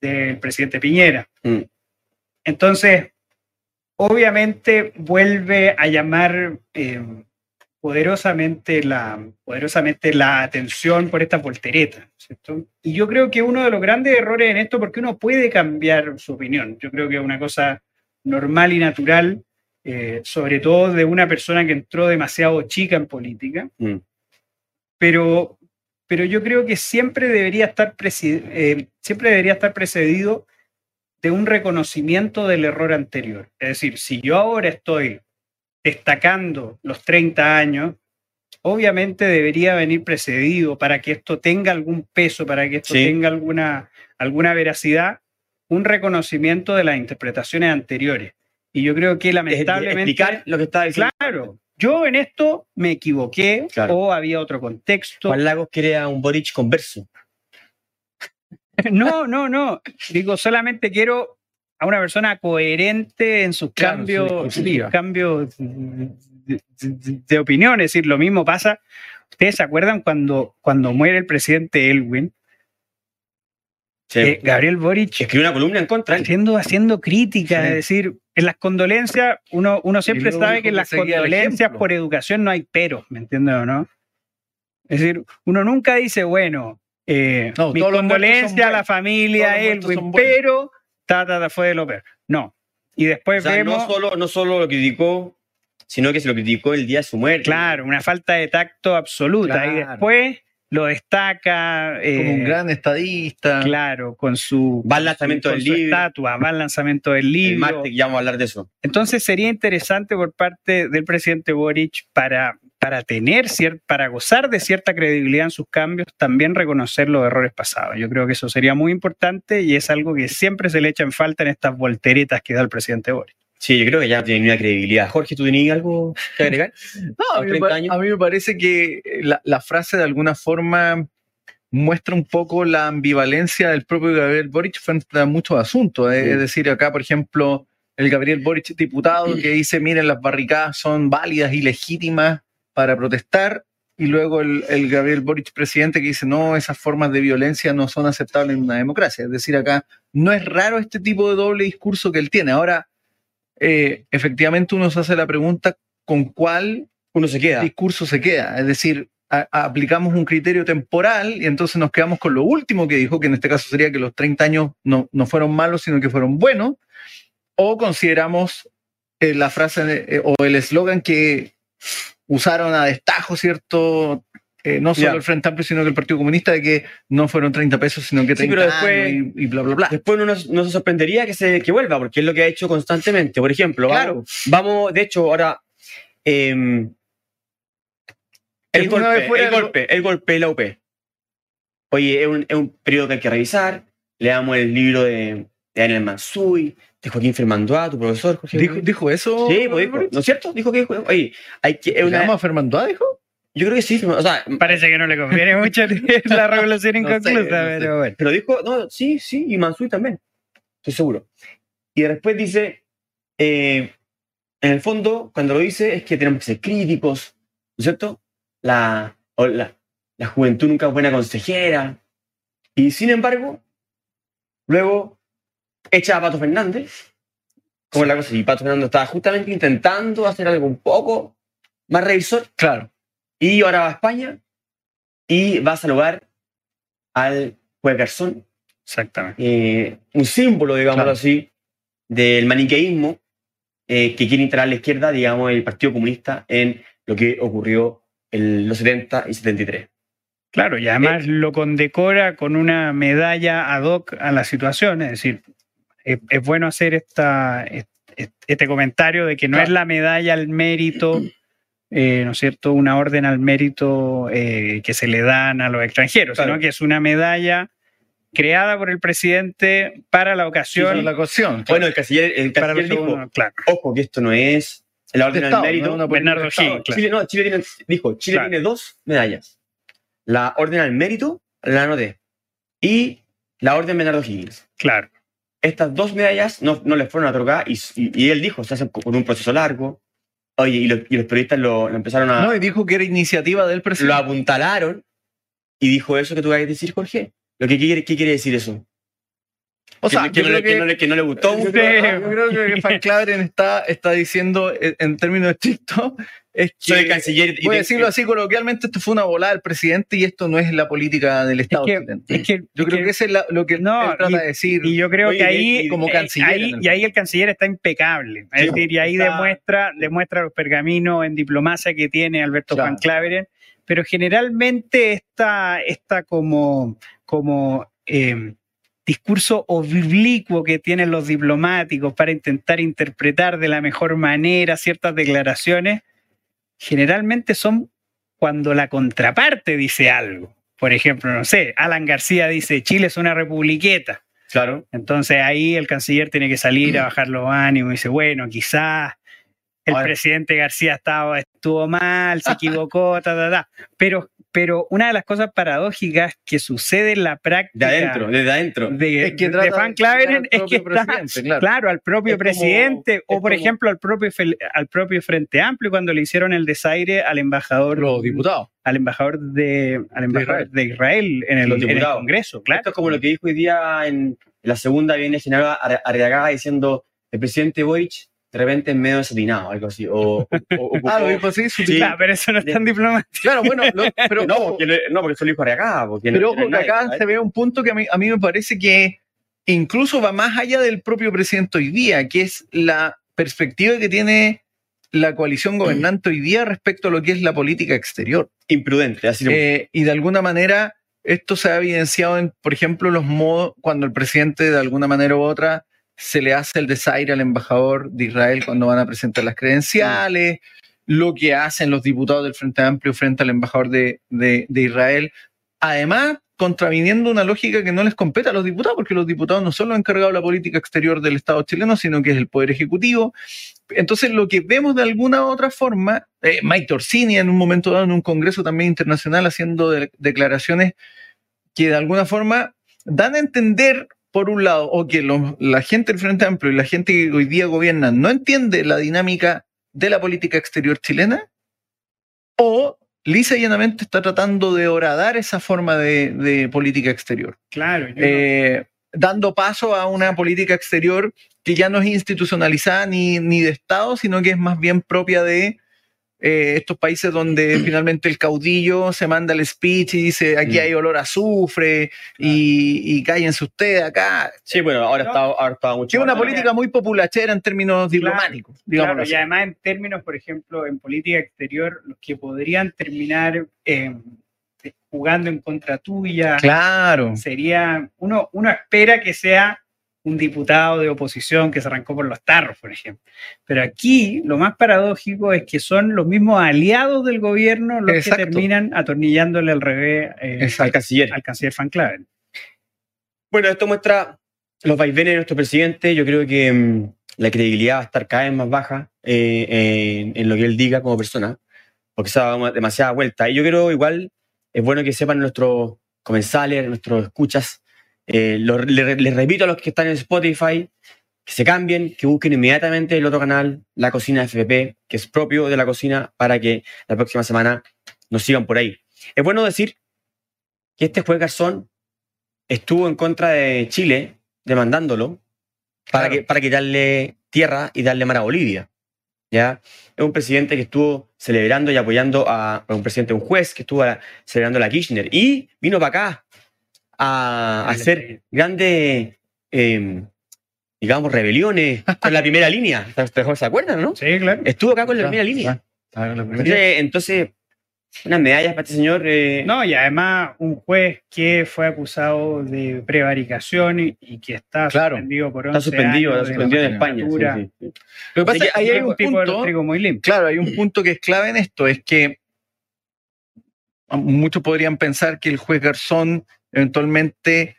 Speaker 3: del presidente Piñera.
Speaker 1: Mm.
Speaker 3: Entonces, obviamente vuelve a llamar eh, poderosamente, la, poderosamente la atención por esta voltereta, ¿cierto? Y yo creo que uno de los grandes errores en esto, porque uno puede cambiar su opinión, yo creo que es una cosa normal y natural, eh, sobre todo de una persona que entró demasiado chica en política,
Speaker 1: Mm.
Speaker 3: Pero, pero yo creo que siempre debería estar, eh, siempre debería estar precedido de un reconocimiento del error anterior. Es decir, si yo ahora estoy destacando los 30 años, obviamente debería venir precedido para que esto tenga algún peso, para que esto
Speaker 1: Sí.
Speaker 3: tenga alguna, alguna veracidad, un reconocimiento de las interpretaciones anteriores. Y yo creo que lamentablemente...
Speaker 1: Explicar lo que estaba diciendo.
Speaker 3: Claro, yo en esto me equivoqué
Speaker 1: Claro.
Speaker 3: o había otro contexto.
Speaker 1: Juan Lagos quiere a un Boric converso.
Speaker 3: No, no, no. Digo, solamente quiero a una persona coherente en sus
Speaker 2: Claro,
Speaker 3: cambios,
Speaker 2: su
Speaker 3: cambios de, de- de opinión. Es decir, lo mismo pasa ¿Ustedes se acuerdan cuando, cuando muere el presidente Elwin?
Speaker 1: Sí.
Speaker 3: Eh, Gabriel Boric
Speaker 1: Escribió una columna en contra.
Speaker 3: haciendo, haciendo crítica,
Speaker 2: Sí.
Speaker 3: es decir, en las condolencias, uno, uno siempre sabe que en las condolencias por educación no hay peros, ¿me entiendes o no? Es decir, uno nunca dice, bueno, eh,
Speaker 2: No,
Speaker 3: mi
Speaker 2: todos los muertos son
Speaker 3: condolencia a la familia Elwin, pero ta, ta, ta, fue de lo peor. No. Y
Speaker 1: O
Speaker 3: después
Speaker 1: sea,
Speaker 3: vemos,
Speaker 1: no, solo, no solo lo criticó, sino que se lo criticó el día de su muerte.
Speaker 3: claro, una falta de tacto absoluta. Y después lo destaca. eh,
Speaker 2: Como un gran estadista.
Speaker 3: Claro, con su,
Speaker 1: Va al lanzamiento
Speaker 3: con
Speaker 1: del
Speaker 3: su
Speaker 1: libro.
Speaker 3: estatua, va al lanzamiento del
Speaker 1: El
Speaker 3: libro.
Speaker 1: martes ya vamos a hablar de eso.
Speaker 3: Entonces sería interesante por parte del presidente Boric para, para tener para gozar de cierta credibilidad en sus cambios, también reconocer los errores pasados. Yo creo que eso sería muy importante y es algo que siempre se le echa en falta en estas volteretas que da el presidente Boric.
Speaker 1: Sí, yo creo que ya tiene una credibilidad. Jorge, ¿tú tenías algo que agregar?
Speaker 2: No, a,
Speaker 1: a
Speaker 2: mí me
Speaker 1: 30
Speaker 2: pa-
Speaker 1: años.
Speaker 2: a mí me parece que la, la frase de alguna forma muestra un poco la ambivalencia del propio Gabriel Boric frente a muchos asuntos. eh.
Speaker 1: Sí.
Speaker 2: Es decir, acá, por ejemplo, el Gabriel Boric diputado que dice, miren, las barricadas son válidas y legítimas para protestar, y luego el, el Gabriel Boric presidente que dice, no, esas formas de violencia no son aceptables en una democracia. Es decir, acá no es raro este tipo de doble discurso que él tiene. Ahora, eh, efectivamente uno se hace la pregunta con cuál
Speaker 1: Uno se queda.
Speaker 2: discurso se queda. Es decir, a- a- aplicamos un criterio temporal y entonces nos quedamos con lo último que dijo, que en este caso sería que los 30 años no, no fueron malos, sino que fueron buenos, o consideramos eh, la frase eh, o el eslogan que usaron a destajo, ¿cierto? Eh, no solo el Frente Amplio, sino que el Partido Comunista, de que no fueron 30 pesos, sino que
Speaker 1: Sí,
Speaker 2: 30
Speaker 1: pero después-
Speaker 2: años y, y bla, bla, bla.
Speaker 1: Después uno no, no se sorprendería que, se, que vuelva, porque es lo que ha hecho constantemente. Por ejemplo,
Speaker 2: Claro.
Speaker 1: vamos, vamos, de hecho, ahora. em, el, golpe, el golpe, el golpe de la UP. Oye, es un, es un periodo que hay que revisar. Le damos el libro de, de Daniel Mansuy, de Joaquín Fermandoa, tu profesor, Jorge.
Speaker 2: ¿Dijo, dijo eso?
Speaker 1: sí, pues dijo, ¿no es cierto? Dijo que, oye, hay que, es
Speaker 2: ¿Se
Speaker 1: una-
Speaker 2: llama Fermandoa, dijo?
Speaker 1: Yo creo que sí, o sea,
Speaker 3: Parece que no le conviene mucho la revolución
Speaker 2: No sé,
Speaker 3: inconclusa,
Speaker 2: sé.
Speaker 3: pero bueno.
Speaker 1: Pero dijo, no, sí, sí, y Mansuy también. Estoy seguro. Y después dice, eh, en el fondo, cuando lo dice, es que tenemos que ser críticos, ¿no es cierto? La, la, la juventud nunca es buena consejera. Y sin embargo, luego echa a Pato Fernández. Como es la cosa, y Pato Fernández estaba justamente intentando hacer algo un poco más revisor.
Speaker 2: Claro.
Speaker 1: Y ahora va a España y va a saludar al juez Garzón,
Speaker 3: Exactamente.
Speaker 1: eh, un símbolo, digámoslo
Speaker 2: Claro.
Speaker 1: así, del maniqueísmo eh, que quiere instalar la izquierda, digamos, el Partido Comunista en lo que ocurrió en los 70 y 73.
Speaker 3: Claro, y además lo condecora con una medalla ad hoc a la situación, es decir, es, es bueno hacer esta, est- este comentario de que no
Speaker 2: Claro.
Speaker 3: es la medalla al mérito, eh, ¿no es cierto?, una orden al mérito eh, que se le dan a los extranjeros,
Speaker 1: Claro.
Speaker 3: sino que es una medalla creada por el presidente para la ocasión.
Speaker 2: es la cuestión.
Speaker 1: Bueno, el canciller, el
Speaker 3: para
Speaker 1: canciller dijo,
Speaker 3: claro.
Speaker 1: ojo, que esto no es la orden
Speaker 2: De
Speaker 1: al mérito.
Speaker 2: no
Speaker 3: Bernardo claro.
Speaker 1: Chile, no, Chile tiene, dijo, Chile
Speaker 3: Claro.
Speaker 1: tiene dos medallas. La orden al mérito, la anoté, y la orden Bernardo Higgins.
Speaker 3: claro.
Speaker 1: estas dos medallas no, no les fueron otorgadas y, y, y él dijo, se hacen con un proceso largo. Oye, y, los- y los periodistas lo, lo empezaron a...
Speaker 2: No, y dijo que era iniciativa del
Speaker 1: lo
Speaker 2: presidente.
Speaker 1: apuntalaron y dijo eso que tú vas a decir, Jorge. Lo que quiere, ¿Qué quiere decir eso?
Speaker 2: O sea,
Speaker 1: que, no que no le- que no le gustó.
Speaker 2: yo creo, yo creo que Van Claveren está, está diciendo, eh, en términos estrictos, es que,
Speaker 1: Soy canciller. y
Speaker 2: voy a decirlo así coloquialmente, esto fue una volada del presidente y esto no es la política del Estado.
Speaker 3: que-
Speaker 2: chileno.
Speaker 3: Es que,
Speaker 2: yo
Speaker 3: es
Speaker 2: creo
Speaker 3: que-
Speaker 2: que eso es la- lo que
Speaker 3: No,
Speaker 2: él trata
Speaker 3: y-
Speaker 2: de decir.
Speaker 3: Y yo creo
Speaker 1: Oye,
Speaker 3: que ahí,
Speaker 1: y
Speaker 2: como
Speaker 3: eh,
Speaker 2: canciller
Speaker 3: ahí-
Speaker 2: en el
Speaker 3: y ahí el canciller está impecable. Es
Speaker 1: Sí,
Speaker 3: decir, y ahí
Speaker 1: está-
Speaker 3: demuestra, demuestra los pergaminos en diplomacia que tiene Alberto
Speaker 2: Claro.
Speaker 3: Juan Claveren. Pero generalmente esta, esta como, como eh, discurso oblicuo que tienen los diplomáticos para intentar interpretar de la mejor manera ciertas declaraciones, generalmente son cuando la contraparte dice algo. Por ejemplo, no sé, Alan García dice, Chile es una republiqueta.
Speaker 1: Claro.
Speaker 3: Entonces ahí el canciller tiene que salir a bajar los ánimos y dice, bueno, quizás el presidente García estaba, estuvo mal, se equivocó, ta, ta, ta. Pero pero una de las cosas paradójicas que sucede en la práctica
Speaker 1: De adentro, desde adentro.
Speaker 3: de,
Speaker 2: Es que
Speaker 3: de Van Claveren es que
Speaker 2: propio
Speaker 3: está,
Speaker 2: presidente, claro.
Speaker 3: claro. al propio
Speaker 2: Es como-
Speaker 3: presidente o por
Speaker 2: como-
Speaker 3: ejemplo al propio al propio Frente Amplio cuando le hicieron el desaire al embajador
Speaker 2: Los diputados.
Speaker 3: al embajador de al embajador de Israel, en, el, en el. Congreso, claro.
Speaker 1: Esto es como lo que dijo hoy día en la segunda, viene general Ar- Arriagada diciendo el presidente Boric repente en medio desatinado, algo así. O, o- o-
Speaker 2: Ah, lo dijo así, sutil.
Speaker 1: Sí.
Speaker 3: Claro, pero eso no es tan diplomático.
Speaker 2: Claro, bueno, lo- pero,
Speaker 1: no, porque, le- no, porque eso lo dijo Arriagada. Porque
Speaker 2: pero ojo que
Speaker 1: nadie,
Speaker 2: acá se ve un punto que a mí, a mí me parece que incluso va más allá del propio presidente hoy día, que es la perspectiva que tiene la coalición gobernante hoy día respecto a lo que es la política exterior.
Speaker 1: Imprudente, así
Speaker 2: Eh, y de alguna manera esto se ha evidenciado en, por ejemplo, los modos cuando el presidente de alguna manera u otra se le hace el desaire al embajador de Israel cuando van a presentar las credenciales, lo que hacen los diputados del Frente Amplio frente al embajador de, Israel. Además, contraviniendo una lógica que no les compete a los diputados, porque los diputados no son los encargados de la política exterior del Estado chileno, sino que es el Poder Ejecutivo. Entonces, lo que vemos de alguna u otra forma, eh, Mike Orsini en un momento dado en un congreso también internacional haciendo de- declaraciones que de alguna forma dan a entender, por un lado, o que la gente del Frente Amplio y la gente que hoy día gobierna no entiende la dinámica de la política exterior chilena, o lisa y llanamente está tratando de horadar esa forma de, de política exterior.
Speaker 3: Claro, no-
Speaker 2: eh, dando paso a una política exterior que ya no es institucionalizada ni, ni de Estado, sino que es más bien propia de eh, estos países donde finalmente el caudillo se manda el speech y dice aquí
Speaker 1: Mm.
Speaker 2: hay olor a azufre y, y cállense ustedes acá.
Speaker 1: Sí, bueno, ahora
Speaker 3: No.
Speaker 1: está, ahora está mucho
Speaker 2: es una política muy populachera en términos diplomáticos.
Speaker 3: Claro,
Speaker 2: así.
Speaker 3: y además en términos, por ejemplo, en política exterior, los que podrían terminar eh, jugando en contra tuya,
Speaker 2: Claro.
Speaker 3: sería, uno, uno espera que sea un diputado de oposición que se arrancó por los tarros, por ejemplo. Pero aquí lo más paradójico es que son los mismos aliados del gobierno los
Speaker 2: Exacto.
Speaker 3: que terminan atornillándole al revés eh,
Speaker 1: al canciller.
Speaker 3: al canciller Van Claven.
Speaker 1: Bueno, esto muestra los vaivenes de nuestro presidente. Yo creo que mm, la credibilidad va a estar cada vez más baja eh, en, en lo que él diga como persona, porque se ha dado demasiada vuelta. Y yo creo igual es bueno que sepan nuestros comensales, nuestros escuchas. Eh, lo- le- les repito a los que están en Spotify que se cambien, que busquen inmediatamente el otro canal, La Cocina FPP, que es propio de la cocina, para que la próxima semana nos sigan por ahí. Es bueno decir que este juez Garzón estuvo en contra de Chile demandándolo para,
Speaker 2: Claro.
Speaker 1: que, para quitarle tierra y darle mar a Bolivia. ¿ya? Es un presidente que estuvo celebrando y apoyando a, a un presidente, un juez que estuvo celebrando a la Kirchner y vino para acá a, hacer grandes, eh, digamos, rebeliones con la primera línea. ¿Se acuerdan, no?
Speaker 3: Sí, claro.
Speaker 1: Estuvo acá con la primera línea. Entonces, entonces, unas medallas para este señor. eh,
Speaker 3: No, y además un juez que fue acusado de prevaricación y, y que está
Speaker 2: Claro.
Speaker 3: suspendido por 11
Speaker 1: está suspendido,
Speaker 3: años
Speaker 1: está suspendido en España. sí, sí.
Speaker 2: Lo que pasa
Speaker 1: Así
Speaker 2: es que ahí
Speaker 3: Y
Speaker 2: hay
Speaker 3: es
Speaker 2: un
Speaker 3: un tipo de
Speaker 2: punto.
Speaker 3: trigo muy limpio.
Speaker 2: Claro, hay un punto que es clave en esto, es que muchos podrían pensar que el juez Garzón eventualmente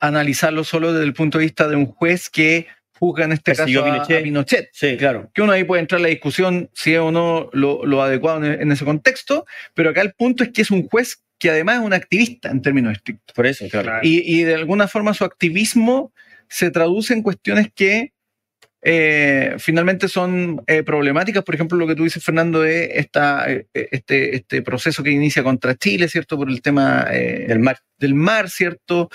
Speaker 2: analizarlo solo desde el punto de vista de un juez que juzga en este
Speaker 1: Persiguió
Speaker 2: caso
Speaker 1: a Pinochet. Sí, claro.
Speaker 2: Que uno ahí puede entrar en la discusión si es o no lo, lo adecuado en, en ese contexto, pero acá el punto es que es un juez que además es un activista en términos estrictos.
Speaker 1: Por eso, claro.
Speaker 3: Claro.
Speaker 2: Y, y de alguna forma su activismo se traduce en cuestiones que eh, finalmente son eh, problemáticas. Por ejemplo, lo que tú dices, Fernando, de esta, eh, este, este proceso que inicia contra Chile, ¿cierto? Por el tema eh,
Speaker 1: Del mar.
Speaker 2: del mar, ¿cierto?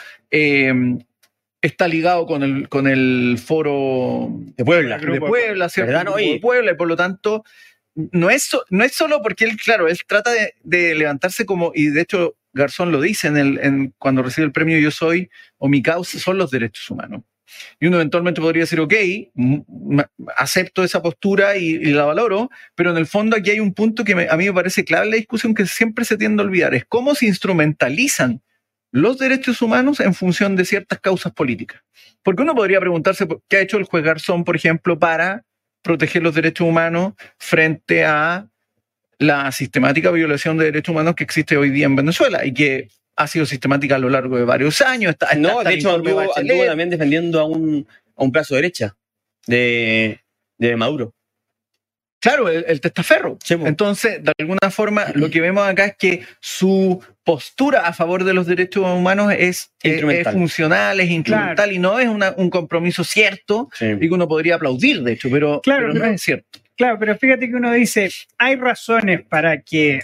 Speaker 2: Está ligado con el, con el foro
Speaker 1: De Puebla.
Speaker 2: De Puebla, ¿cierto?
Speaker 1: Y-
Speaker 2: de Puebla, y por lo tanto, no es, so- no es solo porque él, claro, él trata de, de levantarse como, y de hecho Garzón lo dice en el, en, cuando recibe el premio Yo Soy, o mi causa son los derechos humanos. Y uno eventualmente podría decir, ok, acepto esa postura y, la valoro, pero en el fondo aquí hay un punto que a mí me parece clave en la discusión que siempre se tiende a olvidar, es cómo se instrumentalizan los derechos humanos en función de ciertas causas políticas. Porque uno podría preguntarse qué ha hecho el juez Garzón, por ejemplo, para proteger los derechos humanos frente a la sistemática violación de derechos humanos que existe hoy día en Venezuela y que ha sido sistemática a lo largo de varios años. Está- está
Speaker 1: No, de hecho anduvo, también defendiendo a un, a un plazo derecha de, de Maduro.
Speaker 2: Claro, el, el testaferro.
Speaker 1: Sí.
Speaker 2: Entonces, de alguna forma, lo que vemos acá es que su postura a favor de los derechos humanos es, es funcional, es instrumental y no es una- un compromiso cierto
Speaker 1: Sí.
Speaker 2: y que uno podría aplaudir, de hecho, pero,
Speaker 3: Claro,
Speaker 2: pero no
Speaker 3: pero-
Speaker 2: es cierto.
Speaker 3: Claro, pero fíjate que uno dice, hay razones para que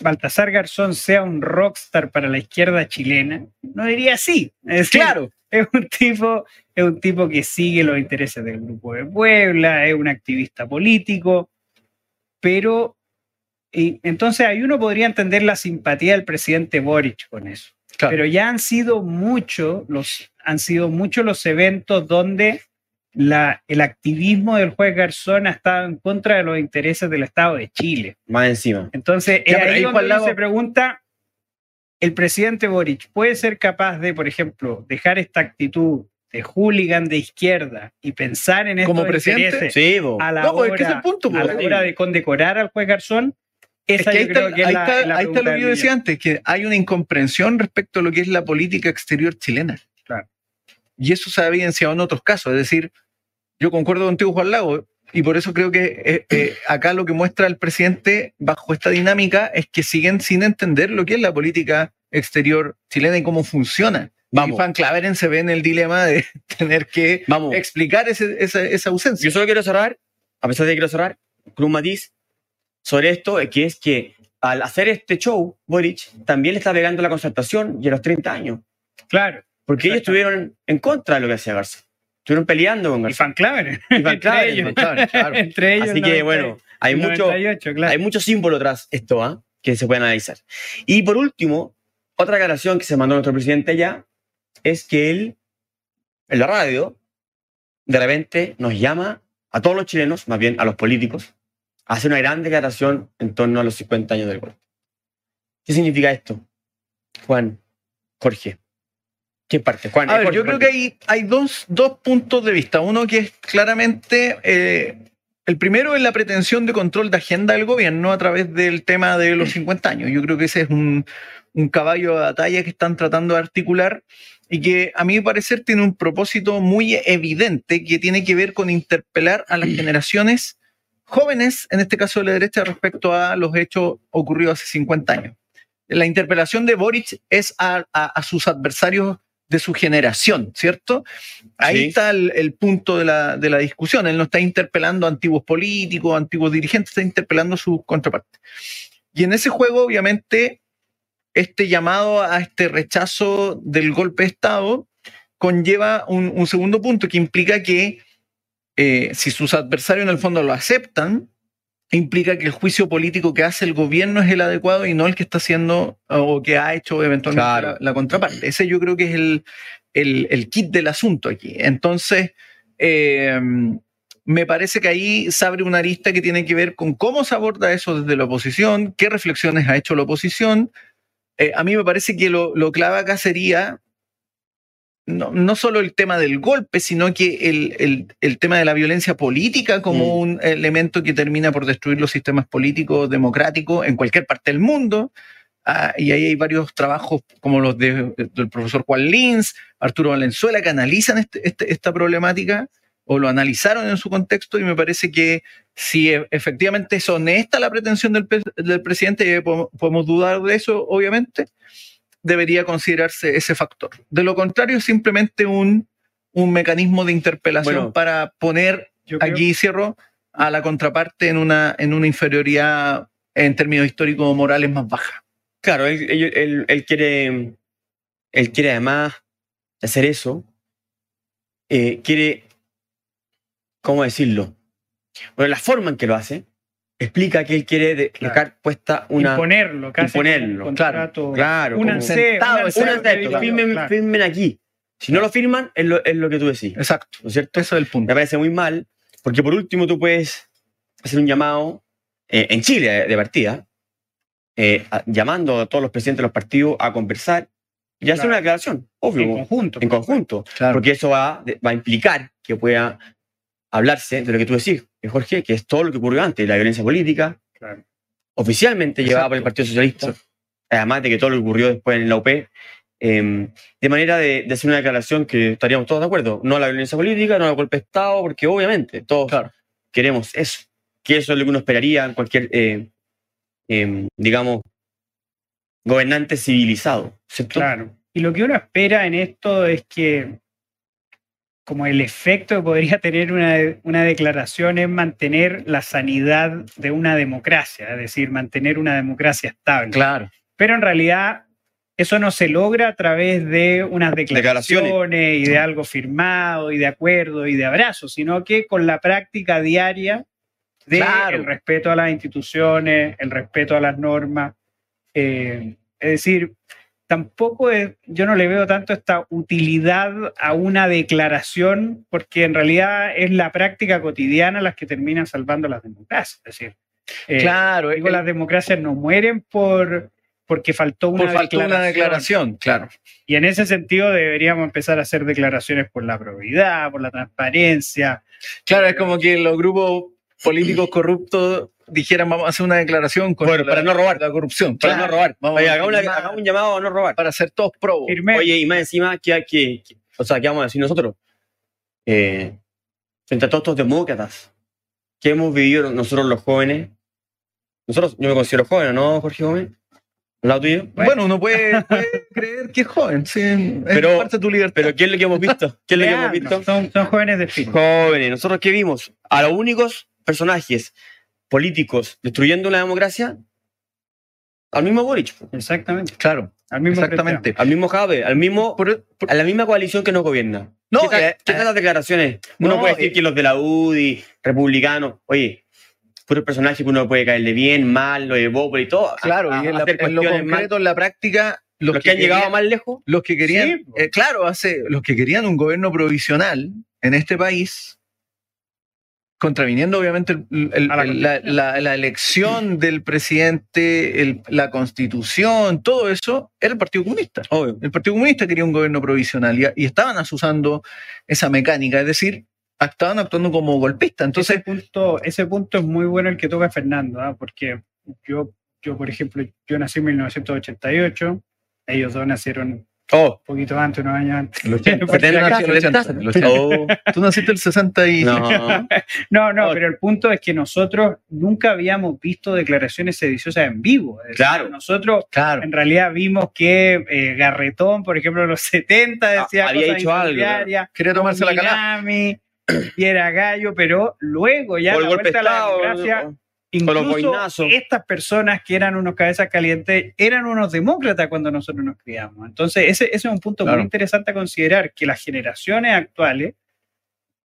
Speaker 3: Baltasar Garzón sea un rockstar para la izquierda chilena. No diría sí. Es decir,
Speaker 2: Claro,
Speaker 3: es un tipo, es un tipo que sigue los intereses del grupo de Puebla, es un activista político, pero y entonces ahí uno podría entender la simpatía del presidente Boric con eso.
Speaker 2: claro.
Speaker 3: Pero ya han sido los, han sido muchos los eventos donde la, el activismo del juez Garzón ha estado en contra de los intereses del Estado de Chile.
Speaker 1: Más encima.
Speaker 3: Entonces,
Speaker 2: Ya,
Speaker 3: es ahí
Speaker 2: ahí,
Speaker 3: uno
Speaker 2: Lago-
Speaker 3: se pregunta, ¿el presidente Boric puede ser capaz de, por ejemplo, dejar esta actitud de hooligan de izquierda y pensar en estos
Speaker 2: Como presidente,
Speaker 1: Sí,
Speaker 3: a la,
Speaker 2: No, pues, es
Speaker 3: hora,
Speaker 2: que es el punto,
Speaker 3: a la hora de condecorar al juez Garzón?
Speaker 2: Es que ahí está,
Speaker 3: que es
Speaker 2: ahí
Speaker 3: la-
Speaker 2: está-
Speaker 3: es la
Speaker 2: ahí está lo que yo decía antes, que hay una incomprensión respecto a lo que es la política exterior chilena.
Speaker 3: Claro.
Speaker 2: Y eso se ha evidenciado en otros casos. Es decir, yo concuerdo contigo, Juan Lago, y por eso creo que eh, eh, acá lo que muestra el presidente bajo esta dinámica es que siguen sin entender lo que es la política exterior chilena y cómo funciona.
Speaker 1: Vamos.
Speaker 2: Y Van Claveren se ve en el dilema de tener que
Speaker 1: Vamos.
Speaker 2: explicar ese- esa, esa ausencia.
Speaker 1: Yo solo quiero cerrar, a pesar de que quiero cerrar, con un matiz sobre esto, que es que al hacer este show, Boric también le está pegando a la concertación y a los 30 años.
Speaker 3: Claro,
Speaker 1: Porque ellos estuvieron en contra de lo que hacía Garza. Estuvieron peleando con
Speaker 3: y. Van Claveren.
Speaker 1: Y Van
Speaker 3: entre
Speaker 1: Claveren,
Speaker 3: ellos.
Speaker 2: Claro.
Speaker 3: Entre ellos.
Speaker 1: Así que bueno, hay mucho,
Speaker 3: 98, claro.
Speaker 1: hay mucho símbolo tras esto ¿ah? que se pueden analizar. Y por último, otra aclaración que se mandó nuestro presidente ya es que él, en la radio, de repente nos llama a todos los chilenos, más bien a los políticos, a hacer una gran declaración en torno a los 50 años del golpe. ¿Qué significa esto? Juan, Jorge. ¿Qué parte? Juan,
Speaker 2: A ver, yo creo que hay, hay dos, dos puntos de vista. Uno que es claramente, eh, el primero es la pretensión de control de agenda del gobierno a través del tema de los 50 años. Yo creo que ese es un, un caballo de batalla que están tratando de articular y que a mi parecer tiene un propósito muy evidente que tiene que ver con interpelar a las generaciones jóvenes, en este caso de la derecha, respecto a los hechos ocurridos hace 50 años. La interpelación de Boric es a, a- a sus adversarios de su generación, ¿cierto? Ahí
Speaker 1: Sí.
Speaker 2: está el, el punto de la, de la discusión. Él no está interpelando a antiguos políticos, antiguos dirigentes, está interpelando a sus contrapartes. Y en ese juego, obviamente, este llamado a este rechazo del golpe de Estado conlleva un, un segundo punto que implica que eh, si sus adversarios en el fondo lo aceptan, implica que el juicio político que hace el gobierno es el adecuado y no el que está haciendo o que ha hecho eventualmente
Speaker 1: Claro.
Speaker 2: la, la contraparte. Ese yo creo que es el, el- el kit del asunto aquí. Entonces, eh, me parece que ahí se abre una arista que tiene que ver con cómo se aborda eso desde la oposición, qué reflexiones ha hecho la oposición. Eh, a mí me parece que lo, lo clave acá sería no, no solo el tema del golpe, sino que el, el- el tema de la violencia política como
Speaker 1: Mm.
Speaker 2: un elemento que termina por destruir los sistemas políticos democráticos en cualquier parte del mundo. Ah, y ahí hay varios trabajos como los de- del profesor Juan Lins, Arturo Valenzuela, que analizan este- este- esta problemática o lo analizaron en su contexto y me parece que si e- efectivamente es honesta la pretensión del, del presidente, podemos dudar de eso, obviamente, debería considerarse ese factor. De lo contrario, es simplemente un, un mecanismo de interpelación
Speaker 1: Bueno.
Speaker 2: para poner,
Speaker 3: creo-
Speaker 2: aquí cierro, a la contraparte en una, en una inferioridad en términos históricos o morales más baja.
Speaker 1: Claro, él, él- quiere, él quiere además de hacer eso, eh, quiere, ¿cómo decirlo? Bueno, la forma en que lo hace explica que él quiere
Speaker 3: Claro.
Speaker 1: dejar puesta una...
Speaker 3: imponerlo, casi
Speaker 1: imponerlo,
Speaker 3: un
Speaker 2: claro,
Speaker 3: contrato.
Speaker 1: claro,
Speaker 2: como sentado,
Speaker 3: yo,
Speaker 1: firmen,
Speaker 3: claro.
Speaker 1: firmen aquí. Si no lo firman, es lo, es lo que tú decís,
Speaker 2: Exacto.
Speaker 1: ¿no es cierto?
Speaker 2: Eso es el punto.
Speaker 1: Me parece muy mal, porque por último tú puedes hacer un llamado eh, en Chile de, partida, eh, a- llamando a todos los presidentes de los partidos a conversar y hacer una declaración, obvio,
Speaker 3: En conjunto.
Speaker 1: en conjunto, porque eso va, va a implicar que pueda hablarse de lo que tú decís, Jorge, que es todo lo que ocurrió antes, la violencia política,
Speaker 3: Claro.
Speaker 1: oficialmente llevada por el. Partido Socialista,
Speaker 2: Exacto.
Speaker 1: además de que todo lo que ocurrió después en la UP, eh, de manera de, de hacer una declaración que estaríamos todos de acuerdo, no a la violencia política, no al golpe de Estado, porque obviamente todos
Speaker 2: Claro.
Speaker 1: queremos eso. que eso es lo que uno esperaría en cualquier, eh, em, digamos, gobernante civilizado, ¿cierto?
Speaker 3: Claro. Y lo que uno espera en esto es que, como el efecto que podría tener una, una declaración es mantener la sanidad de una democracia, es decir, mantener una democracia estable.
Speaker 2: Claro.
Speaker 3: Pero en realidad eso no se logra a través de unas declaraciones,
Speaker 1: Declaraciones.
Speaker 3: y de algo firmado y de acuerdo y de abrazo, sino que con la práctica diaria de
Speaker 2: Claro.
Speaker 3: el respeto a las instituciones, el respeto a las normas. eh, es decir, tampoco es- yo no le veo tanto esta utilidad a una declaración, porque en realidad es la práctica cotidiana las que termina salvando las democracias. Es decir, eh,
Speaker 2: claro.
Speaker 3: digo,
Speaker 2: el-
Speaker 3: las democracias no mueren por porque faltó una,
Speaker 2: por falta una declaración, claro.
Speaker 3: Y en ese sentido deberíamos empezar a hacer declaraciones por la probidad, por la transparencia.
Speaker 2: Claro, es como que los grupos políticos corruptos dijeran vamos a hacer una declaración contra
Speaker 1: Bueno, para
Speaker 2: la-
Speaker 1: no robar.
Speaker 2: la corrupción.
Speaker 1: Para
Speaker 2: Claro,
Speaker 1: no robar.
Speaker 2: Vamos
Speaker 1: Oye,
Speaker 2: a
Speaker 1: hagamos, una-
Speaker 2: firmar
Speaker 1: hagamos un llamado a no robar.
Speaker 2: para ser todos probos.
Speaker 3: Firme.
Speaker 1: Oye, y más encima, ¿qué, qué- o sea, ¿qué vamos a decir nosotros? Eh, frente a todos estos demócratas que hemos vivido nosotros los jóvenes. Nosotros, yo me considero joven, ¿no, Jorge Gómez? ¿Al lado tuyo?
Speaker 2: Bueno, uno puede, puede creer que es joven, sí, es
Speaker 1: Pero-
Speaker 2: parte de tu libertad.
Speaker 1: Pero ¿qué es lo que hemos visto? ¿Qué es lo que hemos visto?
Speaker 3: Son, son jóvenes de fin.
Speaker 1: Jóvenes, nosotros qué vimos? A los únicos personajes políticos destruyendo la democracia, al mismo Boric,
Speaker 3: Exactamente.
Speaker 2: claro,
Speaker 3: Al mismo
Speaker 2: exactamente.
Speaker 1: al mismo Jave, al mismo,
Speaker 2: Por- por-
Speaker 1: a la misma coalición que nos gobierna.
Speaker 2: No,
Speaker 1: ¿Qué, tal-
Speaker 2: eh,
Speaker 1: qué tal las declaraciones? Uno
Speaker 2: no,
Speaker 1: puede decir
Speaker 2: eh,
Speaker 1: que los de la UDI, republicanos, oye, puros personajes que uno puede caerle bien, mal, lo de Bópoli y todo.
Speaker 2: claro,
Speaker 1: a-
Speaker 2: y en, la- en lo
Speaker 1: mal.
Speaker 2: concreto, en la práctica, los,
Speaker 1: los que han llegado
Speaker 2: querían-
Speaker 1: más lejos,
Speaker 2: los que querían,
Speaker 3: Sí,
Speaker 2: eh, claro, hace, los que querían un gobierno provisional en este país, contraviniendo obviamente el- el-
Speaker 3: A la
Speaker 2: el- la, la- la elección del presidente, el- la constitución, todo eso, era el Partido Comunista.
Speaker 1: obvio.
Speaker 2: El Partido Comunista quería un gobierno provisional y, y estaban asusando esa mecánica, es decir, estaban actuando como golpistas.
Speaker 3: Entonces,
Speaker 2: Entonces,
Speaker 3: ese punto, ese punto es muy bueno el que toca Fernando, ¿ah? porque yo, yo, por ejemplo, yo nací en 1988, ellos dos nacieron un
Speaker 1: Oh,
Speaker 3: poquito antes, unos años antes.
Speaker 2: El 80,
Speaker 3: Por si
Speaker 2: setenta,
Speaker 3: acaso.
Speaker 2: el 80, el 80.
Speaker 1: oh,
Speaker 2: tú naciste el 60 y...
Speaker 1: no.
Speaker 3: No, no,
Speaker 1: Oh.
Speaker 3: pero el punto es que nosotros nunca habíamos visto declaraciones sediciosas en vivo. Decir,
Speaker 1: Claro.
Speaker 3: Nosotros
Speaker 2: Claro.
Speaker 3: en realidad vimos que eh, Garretón, por ejemplo, en los 70 decía
Speaker 1: Ah, había dicho algo,
Speaker 2: Quería tomarse la.
Speaker 3: Minami, y era gallo, pero luego ya
Speaker 1: Por
Speaker 3: la
Speaker 1: el golpe de
Speaker 3: a la
Speaker 1: Estado.
Speaker 3: democracia,
Speaker 1: o los
Speaker 3: incluso estas personas que eran unos cabezas calientes eran unos demócratas cuando nosotros nos criamos. Entonces, ese, ese es un punto
Speaker 2: Claro.
Speaker 3: muy interesante a considerar, que las generaciones actuales,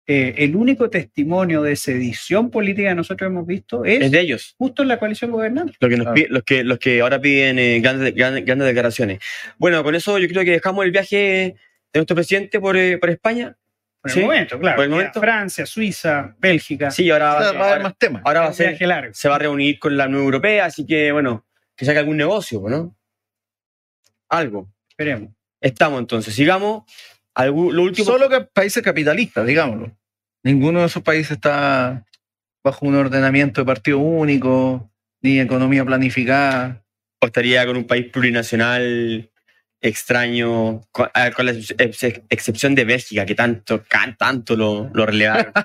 Speaker 3: eh, el único testimonio de sedición política que nosotros hemos visto es,
Speaker 1: Es de ellos.
Speaker 3: justo en la coalición gobernante.
Speaker 1: Lo que nos
Speaker 2: Claro.
Speaker 1: pi- los, que, los que ahora piden eh, grandes, grandes, grandes declaraciones. Bueno, con eso yo creo que dejamos el viaje de nuestro presidente por, eh, por España.
Speaker 3: Por
Speaker 1: Sí,
Speaker 3: el momento, claro.
Speaker 1: por el momento.
Speaker 3: Francia, Suiza, Bélgica.
Speaker 1: Sí, ahora,
Speaker 2: O sea, va a haber
Speaker 1: ahora,
Speaker 2: más temas.
Speaker 1: ahora va a ser,
Speaker 3: largo.
Speaker 1: se va a reunir con la Unión Europea, así que bueno, que saque algún negocio, ¿no? Algo.
Speaker 3: Esperemos.
Speaker 1: Estamos entonces, sigamos. Algún- lo último.
Speaker 2: Solo que países capitalistas, digámoslo. Ninguno de esos países está bajo un ordenamiento de partido único, ni economía planificada.
Speaker 1: o estaría con un país plurinacional extraño, con, a ver, con la ex- ex- excepción de Bélgica, que tanto, can- tanto lo, lo relevaron.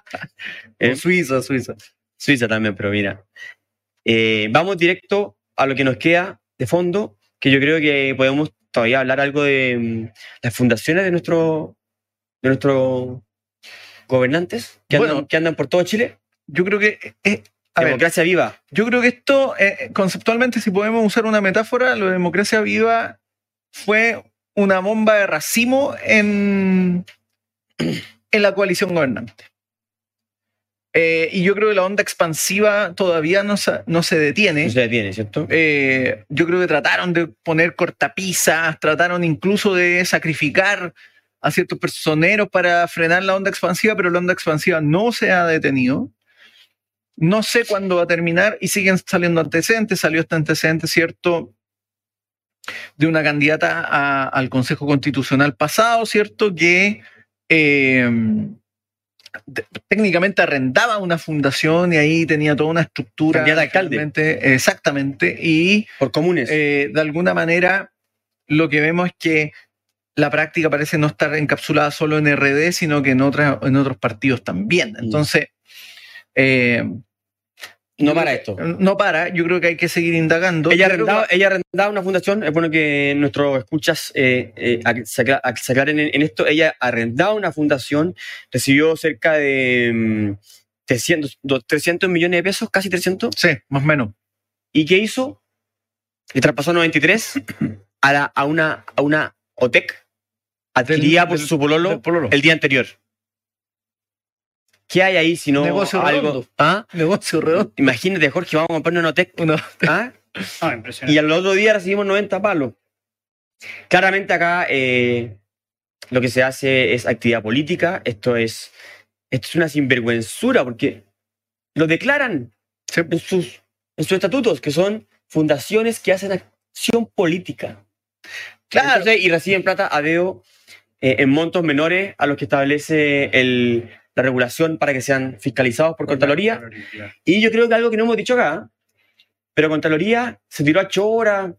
Speaker 1: Eh,
Speaker 2: Suiza, Suiza.
Speaker 1: Suiza también, pero mira. Eh, vamos directo a lo que nos queda de fondo, que yo creo que podemos todavía hablar algo de mm, las fundaciones de nuestro de nuestros gobernantes que,
Speaker 2: Bueno.
Speaker 1: andan, que andan por todo Chile.
Speaker 2: Yo creo que eh, a ver,
Speaker 1: Democracia viva.
Speaker 2: yo creo que esto, eh, conceptualmente, si podemos usar una metáfora, lo de democracia viva fue una bomba de racimo en, en la coalición gobernante. Eh, y yo creo que la onda expansiva todavía no se, no se detiene.
Speaker 1: No se detiene, ¿cierto?
Speaker 2: Eh, yo creo que trataron de poner cortapisas, trataron incluso de sacrificar a ciertos personeros para frenar la onda expansiva, pero la onda expansiva no se ha detenido. No sé cuándo va a terminar y siguen saliendo antecedentes. Salió este antecedente, ¿cierto? De una candidata a- al Consejo Constitucional pasado, ¿cierto? Que eh, te- técnicamente arrendaba una fundación y ahí tenía toda una estructura.
Speaker 1: Candidata alcalde.
Speaker 2: Exactamente. Y
Speaker 1: Por comunes.
Speaker 2: eh, de alguna manera lo que vemos es que la práctica parece no estar encapsulada solo en RD, sino que en, otras en otros partidos también. Entonces, eh,
Speaker 1: No para esto.
Speaker 2: No para, yo creo que hay que seguir indagando.
Speaker 1: Ella arrendaba,
Speaker 2: que-
Speaker 1: ella arrendaba una fundación, es bueno que nuestros escuchas eh, eh, se aclaren en, en esto. Ella arrendaba una fundación, recibió cerca de mm, 300, do- 300 millones de pesos, casi 300.
Speaker 2: Sí, más o menos.
Speaker 1: ¿Y qué hizo? Le traspasó 93 a, la- a, una, a una OTEC adquirida por su pololo. el día anterior. ¿Qué hay ahí si no
Speaker 2: Negocio
Speaker 1: algo?
Speaker 2: redondo.
Speaker 1: ¿Ah?
Speaker 2: Negocio redondo.
Speaker 1: Imagínate, Jorge, vamos a comprar una OTEC.
Speaker 2: Uno-
Speaker 1: ¿Ah?
Speaker 3: Ah, impresionante.
Speaker 1: Y al otro día recibimos 90 palos. Claramente acá eh, lo que se hace es actividad política. Esto es, esto es una sinvergüenzura porque lo declaran
Speaker 2: Sí.
Speaker 1: en sus, en sus estatutos, que son fundaciones que hacen acción política.
Speaker 2: Claro.
Speaker 1: Entonces, y reciben plata a dedo eh, en montos menores a los que establece el- la regulación para que sean fiscalizados por Contraloría. Y yo creo que algo que no hemos dicho acá, pero Contraloría se tiró a Chora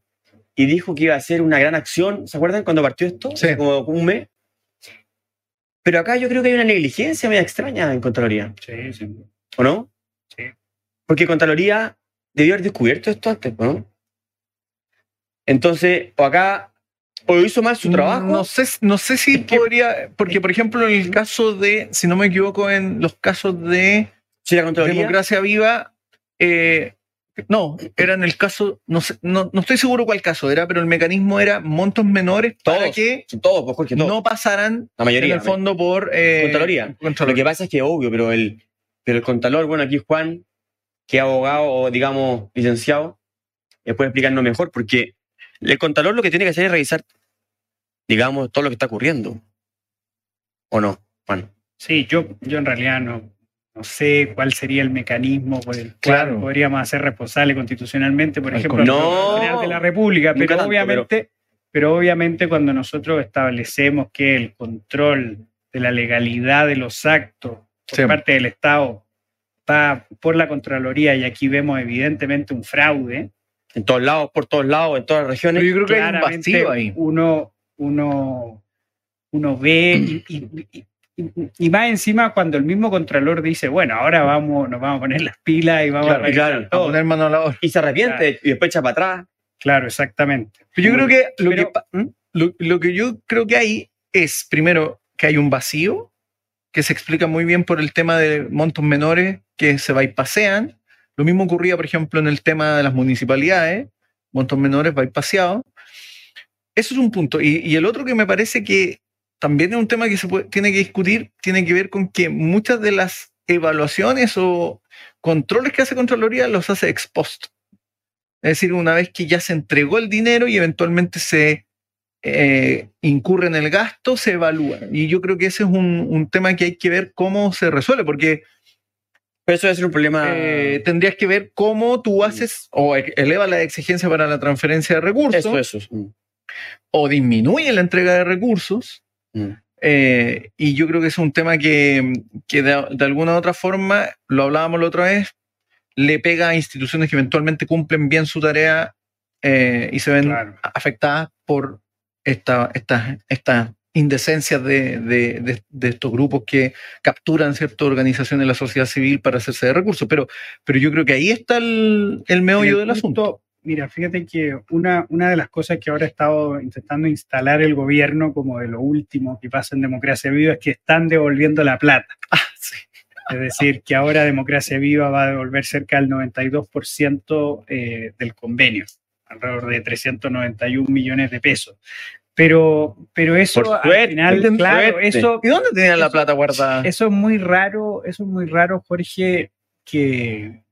Speaker 1: y dijo que iba a hacer una gran acción. ¿Se acuerdan cuando partió esto?
Speaker 2: Sí.
Speaker 1: Como un mes. Pero acá yo creo que hay una negligencia media extraña en Contraloría,
Speaker 3: Sí, sí.
Speaker 1: ¿o no?
Speaker 3: Sí.
Speaker 1: Porque Contraloría debió haber descubierto esto antes, ¿no? Entonces, o acá, o hizo mal su trabajo.
Speaker 2: No sé, no sé si
Speaker 1: Es que-
Speaker 2: podría, porque por ejemplo en el caso de, si no me equivoco, en los casos de
Speaker 1: si la.
Speaker 2: Democracia Viva, eh, no, era en el caso, no, sé, no, no estoy seguro cuál caso era, pero el mecanismo era montos menores para que
Speaker 1: Todos, pues, Jorge, todos.
Speaker 2: no pasaran
Speaker 1: la mayoría.
Speaker 2: en el fondo por eh,
Speaker 1: Contraloría. Lo que pasa es que obvio, pero el, pero el contador, bueno, aquí Juan, que es abogado o digamos licenciado, eh, puede explicarnos mejor, porque el contador lo que tiene que hacer es revisar, digamos, todo lo que está ocurriendo. ¿O no, Juan?
Speaker 3: Sí, yo, yo en realidad no, no sé cuál sería el mecanismo por el cual
Speaker 2: Claro.
Speaker 3: podríamos hacer responsable constitucionalmente, por
Speaker 2: Al
Speaker 3: ejemplo, el
Speaker 1: No.
Speaker 3: De la República, pero
Speaker 1: tanto,
Speaker 3: obviamente, pero... obviamente cuando nosotros establecemos que el control de la legalidad de los actos por
Speaker 2: Sí.
Speaker 3: parte del Estado va por la Contraloría y aquí vemos evidentemente un fraude,
Speaker 1: En todos lados, por todos lados, en todas las regiones.
Speaker 2: Pero yo creo que hay un vacío ahí.
Speaker 3: uno, uno, uno ve y, y- y- y- más encima cuando el mismo Contralor dice, bueno, ahora vamos, nos vamos a poner las pilas y vamos
Speaker 2: Claro,
Speaker 3: a
Speaker 1: claro.
Speaker 2: A
Speaker 3: todo.
Speaker 2: poner mano a la obra.
Speaker 1: Y se arrepiente y después echa para atrás.
Speaker 3: Claro, exactamente.
Speaker 2: Pero yo creo que lo,
Speaker 3: Pero-
Speaker 2: que pa- ¿Mm? lo, lo que yo creo que hay es, primero, que hay un vacío que se explica muy bien por el tema de montos menores que se bypasean. Lo mismo ocurría, por ejemplo, en el tema de las municipalidades, montos menores bypaseados. Eso es un punto. Y, el otro que me parece que también es un tema que se puede- tiene que discutir, tiene que ver con que muchas de las evaluaciones o controles que hace Contraloría los hace ex post. Es decir, una vez que ya se entregó el dinero y eventualmente se eh, incurre en el gasto, se evalúa. Y yo creo que ese es un tema que hay que ver cómo se resuelve, porque
Speaker 1: Pero eso ser un problema.
Speaker 2: eh, tendrías que ver cómo tú haces o e- eleva la exigencia para la transferencia de recursos
Speaker 1: eso, eso. Mm,
Speaker 2: o disminuye la entrega de recursos.
Speaker 1: mm.
Speaker 2: Eh, y yo creo que es un tema que, que de, de alguna u otra forma, lo hablábamos la otra vez, le pega a instituciones que eventualmente cumplen bien su tarea eh, y se ven
Speaker 3: Claro.
Speaker 2: afectadas por esta- estas estas indecencias de, de- de- de estos grupos que capturan ciertas organizaciones de la sociedad civil para hacerse de recursos. Pero, pero yo creo que ahí está el, el meollo del
Speaker 3: el punto-
Speaker 2: asunto.
Speaker 3: Mira, fíjate que una, una de las cosas que ahora ha estado intentando instalar el gobierno como de lo último que pasa en Democracia Viva es que están devolviendo la plata.
Speaker 2: Ah, sí.
Speaker 3: Es decir, que ahora Democracia Viva va a devolver cerca del 92% eh, del convenio, alrededor de 391 millones de pesos. Pero, pero eso
Speaker 1: Por
Speaker 3: al final, claro,
Speaker 1: suerte.
Speaker 3: eso,
Speaker 2: ¿Y dónde tenían la plata guardada?
Speaker 3: eso es muy raro, eso es muy raro, Jorge, que,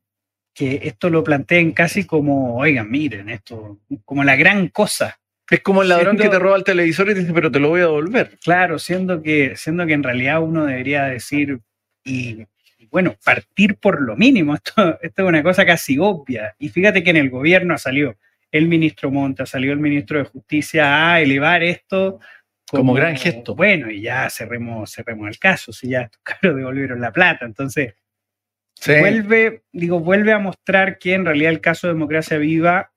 Speaker 3: que esto lo planteen casi como, oigan, miren, esto, como la gran cosa.
Speaker 2: Es como el ladrón
Speaker 3: Siendo-
Speaker 2: que te roba el televisor y te dice, pero te lo voy a devolver.
Speaker 3: Claro, siendo que, siendo que en realidad uno debería decir, y, y bueno, partir por lo mínimo. Esto, esto es una cosa casi obvia. Y fíjate que en el gobierno salió el ministro Monta, salió el ministro de Justicia a elevar esto
Speaker 2: Como gran gesto.
Speaker 3: Bueno, y ya cerremos, cerremos el caso, si ya estos cabros devolvieron la plata. Entonces,
Speaker 2: Sí.
Speaker 3: vuelve, digo, vuelve a mostrar que en realidad el caso de Democracia Viva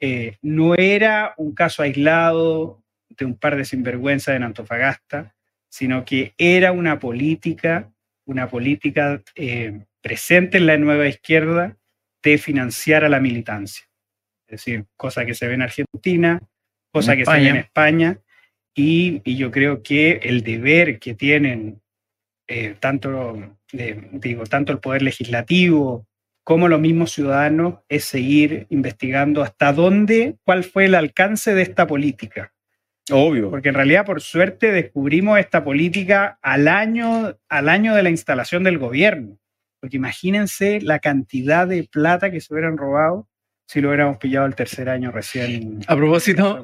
Speaker 3: eh, no era un caso aislado de un par de sinvergüenzas en Antofagasta, sino que era una política, una política eh, presente en la nueva izquierda de financiar a la militancia. Es decir, cosa que se ve en Argentina, cosa
Speaker 2: En
Speaker 3: que se ve en
Speaker 2: España.
Speaker 3: Y, y yo creo que el deber que tienen eh, tanto, digo, tanto el poder legislativo como los mismos ciudadanos es seguir investigando hasta dónde, cuál fue el alcance de esta política.
Speaker 1: Obvio.
Speaker 3: Porque en realidad, por suerte, descubrimos esta política al año, al año de la instalación del gobierno. Porque imagínense la cantidad de plata que se hubieran robado si lo hubiéramos pillado el tercer año recién.
Speaker 2: A propósito,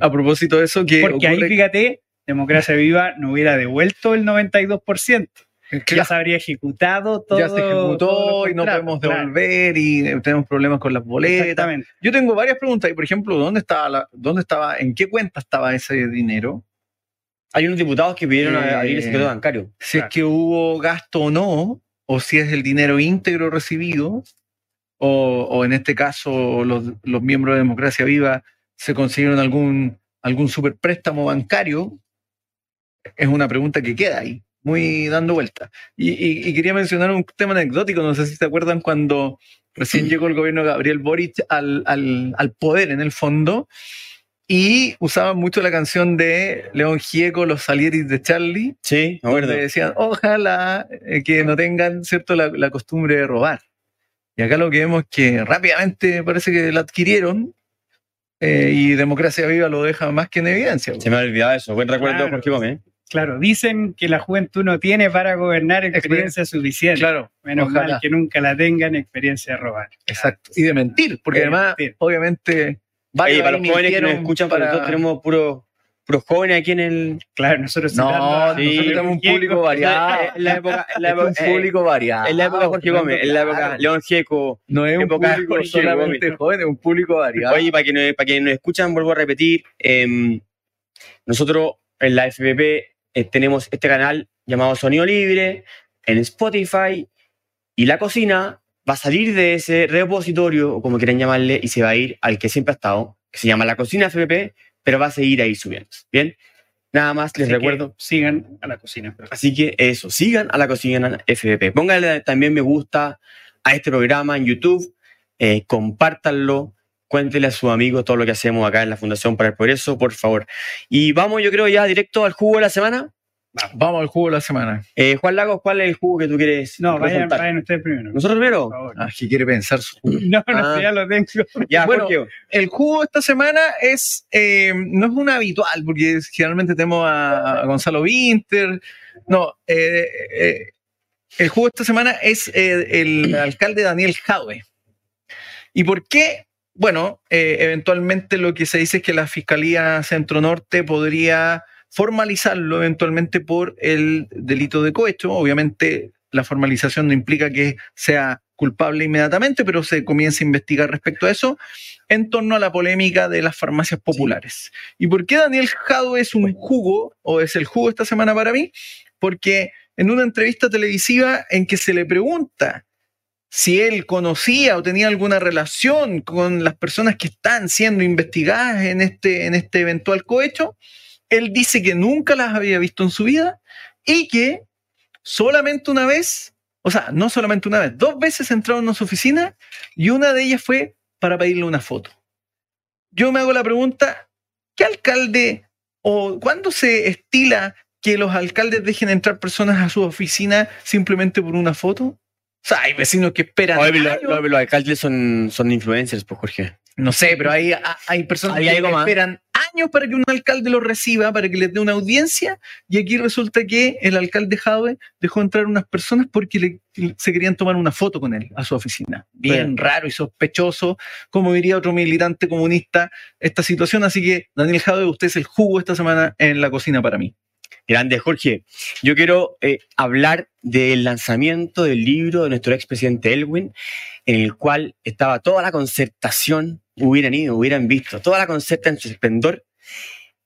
Speaker 2: a propósito de eso, que
Speaker 3: Porque ahí, fíjate, Democracia Viva no hubiera devuelto el 92%. Ya
Speaker 2: Claro,
Speaker 3: se habría ejecutado todo.
Speaker 2: ya se ejecutó y no podemos
Speaker 3: claro.
Speaker 2: devolver y tenemos problemas con las boletas. Yo tengo varias preguntas. Y, por ejemplo, ¿dónde estaba, la- dónde estaba, en qué cuenta estaba ese dinero?
Speaker 1: Hay unos diputados que pidieron
Speaker 2: Eh,
Speaker 1: abrir el secreto bancario.
Speaker 2: Si
Speaker 3: Claro.
Speaker 2: es que hubo gasto o no, o si es el dinero íntegro recibido, o, o en este caso los, los miembros de Democracia Viva se consiguieron algún, algún superpréstamo bancario, es una pregunta que queda ahí, muy dando vuelta. Y, y- y quería mencionar un tema anecdótico, no sé si se acuerdan cuando recién llegó el gobierno de Gabriel Boric al, al- al poder en el fondo, y usaban mucho la canción de León Gieco, Los Salieris de Charlie,
Speaker 1: Sí,
Speaker 2: donde decían, ojalá eh, que no tengan cierto la, la costumbre de robar. Y acá lo que vemos es que rápidamente parece que la adquirieron eh, y Democracia Viva lo deja más que en evidencia.
Speaker 1: Se me ha olvidado eso. Buen recuerdo,
Speaker 3: Claro.
Speaker 1: Jorge Gómez.
Speaker 3: Claro, dicen que la juventud no tiene para gobernar experiencia suficiente.
Speaker 2: Claro,
Speaker 3: Menos
Speaker 2: ojalá.
Speaker 3: mal que nunca la tengan experiencia de robar.
Speaker 2: exacto. Y de mentir, porque
Speaker 3: De
Speaker 2: además,
Speaker 3: mentir.
Speaker 2: obviamente,
Speaker 1: Oye, para los jóvenes que nos escuchan, porque
Speaker 2: para-
Speaker 1: nosotros tenemos puros puros jóvenes aquí en el.
Speaker 3: Claro, nosotros
Speaker 2: No,
Speaker 3: citando a-
Speaker 2: nosotros
Speaker 1: Sí.
Speaker 2: tenemos un público variado.
Speaker 1: En la época, en la
Speaker 2: es
Speaker 1: época,
Speaker 2: un público variado.
Speaker 1: en la época Jorge Gómez, en la época. León Gieco.
Speaker 2: No es un
Speaker 1: época
Speaker 2: público solamente joven, es un público variado.
Speaker 1: Oye, para que, nos, para que nos escuchan, vuelvo a repetir, em, nosotros en la FPP eh, tenemos este canal llamado Sonido Libre en Spotify y la cocina va a salir de ese repositorio, o como quieran llamarle, y se va a ir al que siempre ha estado, que se llama La Cocina FPP, pero va a seguir ahí subiendo. Bien, nada más les
Speaker 3: Así
Speaker 1: recuerdo.
Speaker 3: Sigan a la cocina.
Speaker 1: Así que eso, sigan a la cocina FBP. Pónganle también me gusta a este programa en YouTube, eh, compártanlo, cuéntenle a sus amigos todo lo que hacemos acá en la Fundación para el Progreso, por favor. Y vamos, yo creo, ya directo al jugo de la semana.
Speaker 2: Vamos al juego de la semana.
Speaker 1: Eh, Juan Lagos, ¿cuál es el jugo que tú quieres
Speaker 3: No, vayan, vayan ustedes primero.
Speaker 1: ¿Nosotros primero?
Speaker 2: Ah, que quiere pensar su
Speaker 3: No, no,
Speaker 1: Ah.
Speaker 3: ya lo tengo.
Speaker 1: Ya,
Speaker 2: Bueno,
Speaker 1: Jorge.
Speaker 2: el jugo esta semana es eh, no es un habitual, porque generalmente tenemos a, a Gonzalo Winter. No, eh, eh, el jugo esta semana es eh, el alcalde Daniel Jadwe. ¿Y por qué? Bueno, eh, eventualmente lo que se dice es que la Fiscalía Centro Norte podría formalizarlo eventualmente por el delito de cohecho. Obviamente la formalización no implica que sea culpable inmediatamente, pero se comienza a investigar respecto a eso en torno a la polémica de las farmacias populares. ¿Y por qué Daniel Jadwe es un jugo, o es el jugo esta semana para mí? Porque en una entrevista televisiva en que se le pregunta si él conocía o tenía alguna relación con las personas que están siendo investigadas en este, en este eventual cohecho, él dice que nunca las había visto en su vida y que solamente una vez, o sea, no solamente una vez, dos veces entraron a su oficina y una de ellas fue para pedirle una foto. Yo me hago la pregunta, ¿qué alcalde o cuándo se estila que los alcaldes dejen entrar personas a su oficina simplemente por una foto? O sea, hay vecinos que esperan.
Speaker 1: Oye, lo-
Speaker 2: años.
Speaker 1: lo- los alcaldes son, son influencers, pues, Jorge.
Speaker 2: No sé, pero hay, hay personas
Speaker 1: Hay
Speaker 2: que
Speaker 1: algo más.
Speaker 2: Años para que un alcalde los reciba, para que les dé una audiencia, y aquí resulta que el alcalde Jadwe dejó entrar unas personas porque le- se querían tomar una foto con él a su oficina. Bien raro y sospechoso, como diría otro militante comunista, esta situación. Así que, Daniel Jadwe, usted es el jugo esta semana en la cocina para mí.
Speaker 1: Grande, Jorge. Yo quiero eh, hablar del lanzamiento del libro de nuestro expresidente Elwin, en el cual estaba toda la concertación, hubieran ido, hubieran visto, toda la concerta en su esplendor,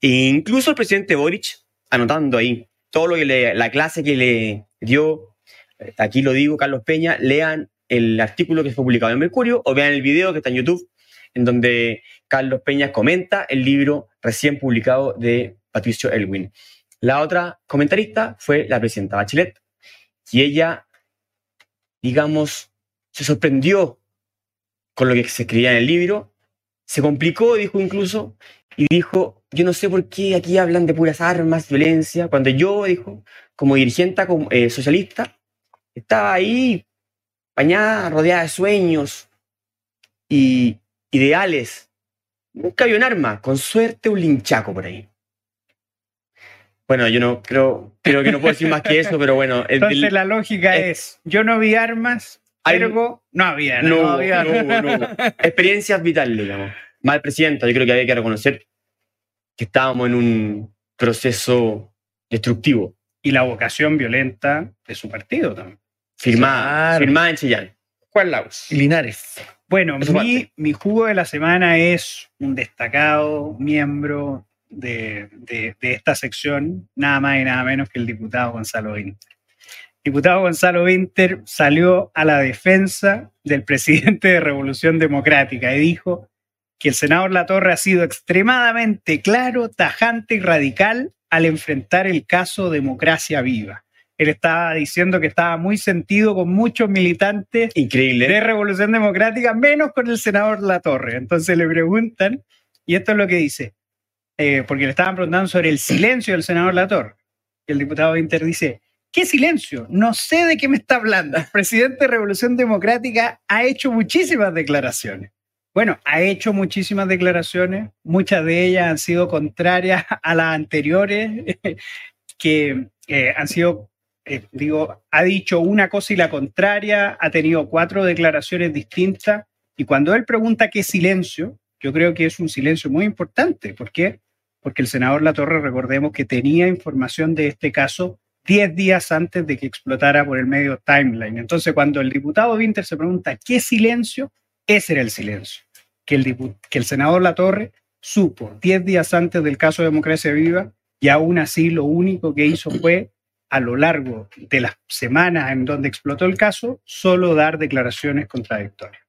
Speaker 1: e incluso el presidente Boric anotando ahí todo lo que le, la clase que le dio, eh, aquí lo digo, Carlos Peña, lean el artículo que fue publicado en Mercurio o vean el video que está en YouTube, en donde Carlos Peña comenta el libro recién publicado de Patricio Elwin. La otra comentarista fue la presidenta Bachelet y ella, digamos, se sorprendió con lo que se escribía en el libro. Se complicó, dijo incluso, y dijo, yo no sé por qué aquí hablan de puras armas, violencia, cuando yo, dijo, como dirigente como, eh, socialista, estaba ahí bañada, rodeada de sueños y ideales. Nunca había un arma, con suerte un linchaco por ahí. Bueno, yo no creo, creo que no puedo decir más que eso, pero bueno.
Speaker 3: Entonces
Speaker 1: el-
Speaker 3: la lógica es, yo no vi armas, ergo no había.
Speaker 1: no,
Speaker 3: No, había.
Speaker 1: no, no. Experiencias vitales, digamos. Mal presidenta, yo creo que había que reconocer que estábamos en un proceso destructivo,
Speaker 3: Y la vocación violenta de su partido también.
Speaker 1: firmada,
Speaker 2: Claro.
Speaker 1: firmada en Chillán. Juan Laus.
Speaker 2: Linares.
Speaker 3: Bueno, mi, mi jugo de la semana es un destacado miembro de, de- de esta sección, nada más y nada menos que el diputado Gonzalo Winter. Diputado Gonzalo Winter salió a la defensa del presidente de Revolución Democrática y dijo que el senador Latorre ha sido extremadamente claro, tajante y radical al enfrentar el caso Democracia Viva. Él estaba diciendo que estaba muy sentido con muchos militantes
Speaker 1: Increíble.
Speaker 3: de Revolución Democrática, menos con el senador Latorre. Entonces le preguntan, y esto es lo que dice, eh, porque le estaban preguntando sobre el silencio del senador Latorre. Y el diputado Inter dice, ¿qué silencio? No sé de qué me está hablando. El presidente de Revolución Democrática ha hecho muchísimas declaraciones. Bueno, ha hecho muchísimas declaraciones, muchas de ellas han sido contrarias a las anteriores, que eh, han sido eh, digo, ha dicho una cosa y la contraria, ha tenido cuatro declaraciones distintas, y cuando él pregunta qué silencio, yo creo que es un silencio muy importante. ¿Por qué? Porque el senador Latorre, recordemos que tenía información de este caso 10 días antes de que explotara por el medio timeline. Entonces, cuando el diputado Winter se pregunta qué silencio, ese era el silencio. Que el, que el senador Latorre supo 10 días antes del caso de Democracia Viva y aún así lo único que hizo fue a lo largo de las semanas en donde explotó el caso, solo dar declaraciones contradictorias.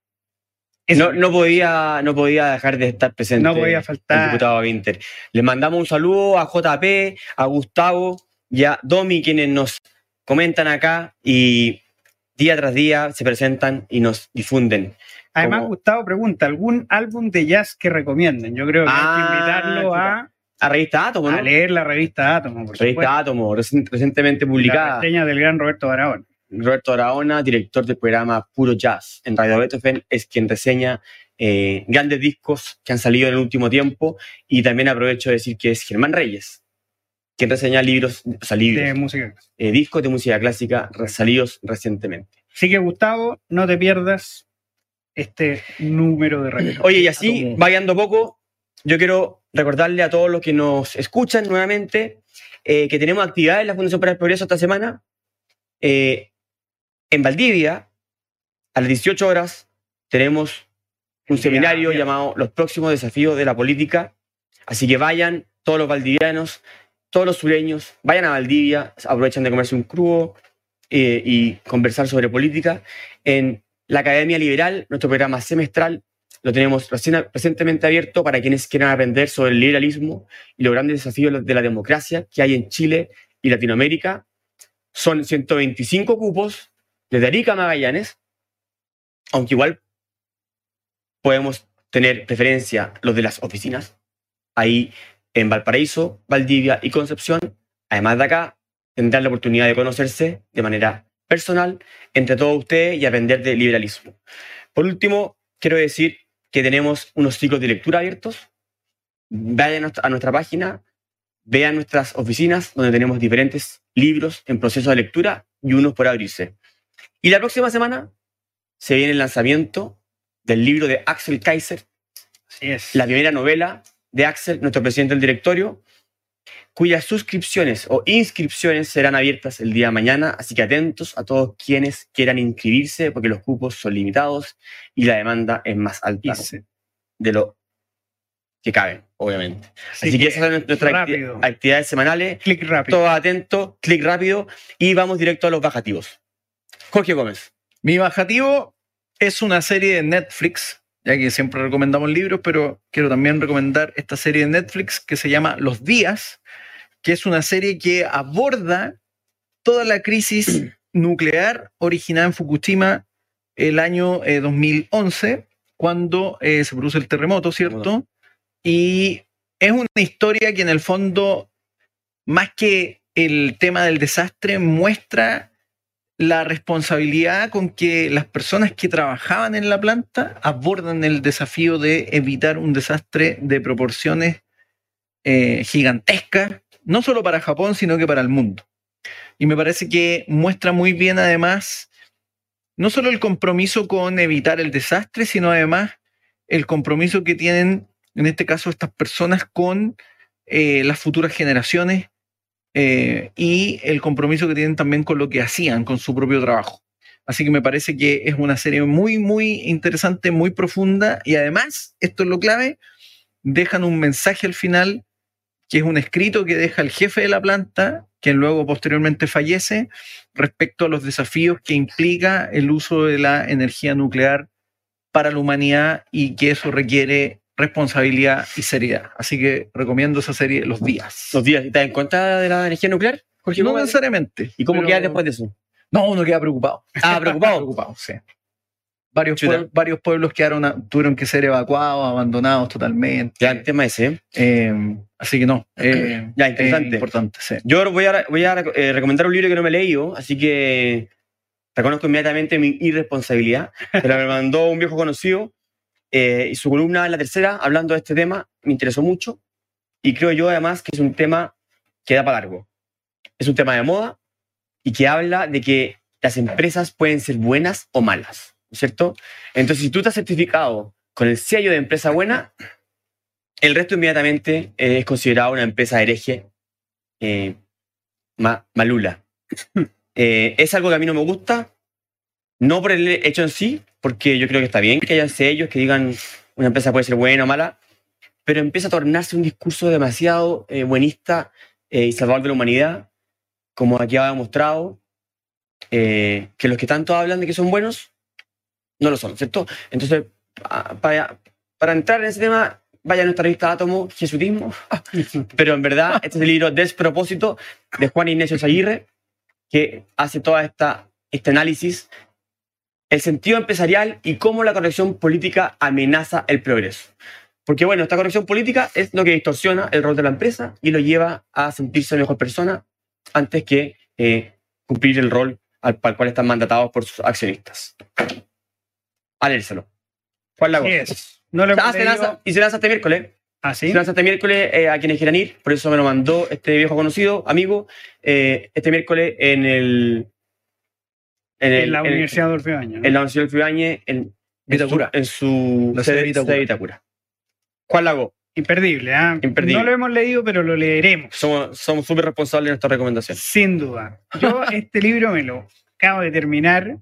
Speaker 1: No, no, podía, no podía dejar de estar presente
Speaker 3: no podía
Speaker 1: el
Speaker 3: faltar.
Speaker 1: diputado Winter. Le mandamos un saludo a JP, a Gustavo y a Domi, quienes nos comentan acá y día tras día se presentan y nos difunden.
Speaker 3: Además,
Speaker 1: como-
Speaker 3: Gustavo pregunta, ¿algún álbum de jazz que recomienden? Yo creo que hay
Speaker 1: Ah,
Speaker 3: que invitarlo a,
Speaker 1: A Revista Átomo, ¿no?
Speaker 3: a leer la revista Átomo, por
Speaker 1: Revista
Speaker 3: supuesto.
Speaker 1: Átomo, recien- recientemente
Speaker 3: La
Speaker 1: publicada.
Speaker 3: reseña del gran Roberto Barahona.
Speaker 1: Roberto Araona, director del programa Puro Jazz en Radio Beethoven, es quien reseña eh, grandes discos que han salido en el último tiempo y también aprovecho de decir que es Germán Reyes, quien reseña libros, o sea, libros,
Speaker 3: de música.
Speaker 1: eh, discos de música clásica salidos recientemente.
Speaker 3: Así que, Gustavo, no te pierdas este número de radio.
Speaker 1: Oye, y así, variando poco, yo quiero recordarle a todos los que nos escuchan nuevamente eh, que tenemos actividades en la Fundación para el Progreso esta semana. Eh, en Valdivia, a las 18 horas, tenemos un seminario llamado Los próximos desafíos de la política. Así que vayan, todos los valdivianos, todos los sureños, vayan a Valdivia, aprovechan de comerse un crudo eh, y conversar sobre política. En la Academia Liberal, nuestro programa semestral, lo tenemos recién- recientemente abierto para quienes quieran aprender sobre el liberalismo y los grandes desafíos de la democracia que hay en Chile y Latinoamérica. Son 125 cupos desde Arica a Magallanes, aunque igual podemos tener preferencia los de las oficinas. Ahí en Valparaíso, Valdivia y Concepción, además de acá, tendrán la oportunidad de conocerse de manera personal entre todos ustedes y aprender de liberalismo. Por último, quiero decir que tenemos unos ciclos de lectura abiertos. Vayan a nuestra, página, vean nuestras oficinas donde tenemos diferentes libros en proceso de lectura y unos por abrirse. Y la próxima semana se viene el lanzamiento del libro de Axel Kaiser,
Speaker 3: Así es.
Speaker 1: la primera novela de Axel, nuestro presidente del directorio, cuyas suscripciones o inscripciones serán abiertas el día de mañana, así que atentos a todos quienes quieran inscribirse porque los cupos son limitados y la demanda es más alta de lo que caben, obviamente. Así, que, esas son nuestras acti- actividades semanales.
Speaker 3: Clic rápido.
Speaker 1: Todos atentos, clic rápido y vamos directo a los bajativos. Jorge Gómez.
Speaker 2: Mi bajativo es una serie de Netflix, ya que siempre recomendamos libros, pero quiero también recomendar esta serie de Netflix que se llama Los Días, que es una serie que aborda toda la crisis nuclear originada en Fukushima el año eh, 2011 cuando eh, se produce el terremoto, ¿cierto? Y es una historia que en el fondo, más que el tema del desastre, muestra la responsabilidad con que las personas que trabajaban en la planta abordan el desafío de evitar un desastre de proporciones eh, gigantescas, no solo para Japón, sino que para el mundo. Y me parece que muestra muy bien además no solo el compromiso con evitar el desastre, sino además el compromiso que tienen, en este caso, estas personas con eh, las futuras generaciones eh, y el compromiso que tienen también con lo que hacían, con su propio trabajo. Así que me parece que es una serie muy, muy interesante, muy profunda y además, esto es lo clave, dejan un mensaje al final, que es un escrito que deja el jefe de la planta, quien luego posteriormente fallece, respecto a los desafíos que implica el uso de la energía nuclear para la humanidad y que eso requiere responsabilidad y seriedad. Así que recomiendo esa serie Los Días.
Speaker 1: Los días. ¿Y ¿Te das en cuenta de la energía nuclear? Jorge,
Speaker 2: No
Speaker 1: ¿cómo-
Speaker 2: necesariamente.
Speaker 1: ¿Y cómo
Speaker 2: pero-
Speaker 1: quedas después de eso?
Speaker 2: No, uno queda preocupado.
Speaker 1: Ah, preocupado.
Speaker 2: preocupado, sí. Varios, varios pueblos quedaron a- tuvieron que ser evacuados, abandonados totalmente.
Speaker 1: ya, el tema ese. ¿eh?
Speaker 2: Eh, así que no. eh,
Speaker 1: Ya, interesante.
Speaker 2: es importante, sí.
Speaker 1: Yo voy a, voy a eh, recomendar un libro que no me he leído, así que reconozco inmediatamente mi irresponsabilidad. Pero me mandó un viejo conocido eh, y su columna en la tercera, hablando de este tema, me interesó mucho. Y creo yo además que es un tema que da para largo. Es un tema de moda y que habla de que las empresas pueden ser buenas o malas, ¿no es ¿cierto? Entonces, si tú estás certificado con el sello de empresa buena, el resto inmediatamente eh, es considerado una empresa hereje eh, ma- malula. Eh, es algo que a mí no me gusta, no por el hecho en sí, porque yo creo que está bien que haya sellos que digan una empresa puede ser buena o mala, pero empieza a tornarse un discurso demasiado eh, buenista eh, y salvador de la humanidad, como aquí ha demostrado, eh, que los que tanto hablan de que son buenos, no lo son, ¿cierto? Entonces, pa- para, entrar en ese tema, vaya a nuestra revista Átomo, Jesutismo, pero en verdad, este es el libro Despropósito de Juan Ignacio Aguirre, que hace toda esta este análisis, el sentido empresarial y cómo la corrección política amenaza el progreso. Porque bueno, esta corrección política es lo que distorsiona el rol de la empresa y lo lleva a sentirse mejor persona antes que eh, cumplir el rol al, cual están mandatados por sus accionistas. A Lago.
Speaker 3: Así es. No lo hemos
Speaker 1: Ah, se lanza- y se lanza este miércoles.
Speaker 3: ¿Ah, sí?
Speaker 1: Se lanza este miércoles eh, a quienes quieran ir, por eso me lo mandó este viejo conocido, amigo, eh, este miércoles en el. En, el-
Speaker 3: En la Universidad de Adolfo
Speaker 1: en la Universidad del Fibañez, en, en su,
Speaker 2: Vitacura.
Speaker 1: en su
Speaker 2: sede de Vitacura.
Speaker 1: de Vitacura. Juan Lago,
Speaker 3: Imperdible, ¿ah?
Speaker 1: Imperdible.
Speaker 3: No lo hemos leído, pero lo leeremos.
Speaker 1: somos somos súper responsables de nuestra recomendación.
Speaker 3: Sin duda. Yo este libro me lo acabo de terminar.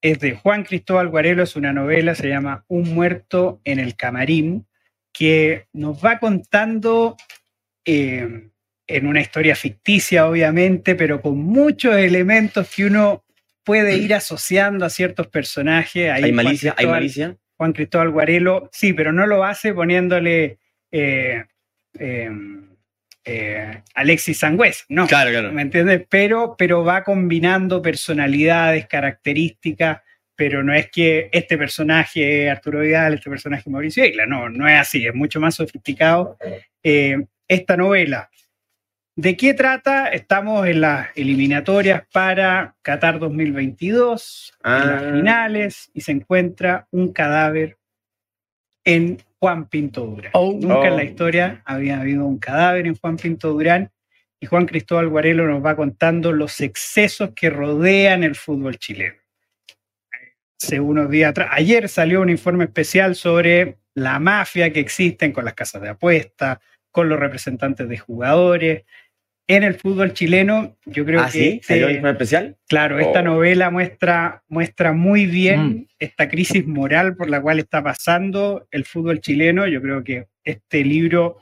Speaker 3: Es de Juan Cristóbal Guarelo, es una novela, se llama Un muerto en el camarín, que nos va contando eh, en una historia ficticia, obviamente, pero con muchos elementos que uno puede ir asociando a ciertos personajes. Ahí
Speaker 1: Hay malicia, hay malicia.
Speaker 3: Juan Cristóbal Guarelo, sí, pero no lo hace poniéndole eh, eh, eh, Alexis Sangüés, no.
Speaker 1: Claro, claro.
Speaker 3: ¿Me entiendes? Pero, pero va combinando personalidades, características, pero no es que este personaje es Arturo Vidal, este personaje es Mauricio Isla, no, no es así, es mucho más sofisticado. Eh, esta novela, ¿de qué trata? Estamos en las eliminatorias para Qatar 2022, en
Speaker 1: Ah.
Speaker 3: las finales, y se encuentra un cadáver en Juan Pinto Durán.
Speaker 2: Oh.
Speaker 3: Nunca en
Speaker 1: Oh.
Speaker 3: la historia había habido un cadáver en Juan Pinto Durán y Juan Cristóbal Guarelo nos va contando los excesos que rodean el fútbol chileno. Hace unos días atrás, ayer salió un informe especial sobre la mafia que existen con las casas de apuestas, con los representantes de jugadores. En el fútbol chileno, yo creo
Speaker 1: ¿Ah,
Speaker 3: que
Speaker 1: sí?
Speaker 3: este-
Speaker 1: ¿Salió un informe especial?
Speaker 3: Claro, esta
Speaker 1: Oh.
Speaker 3: novela muestra, muestra muy bien
Speaker 2: Mm.
Speaker 3: esta crisis moral por la cual está pasando el fútbol chileno. Yo creo que este libro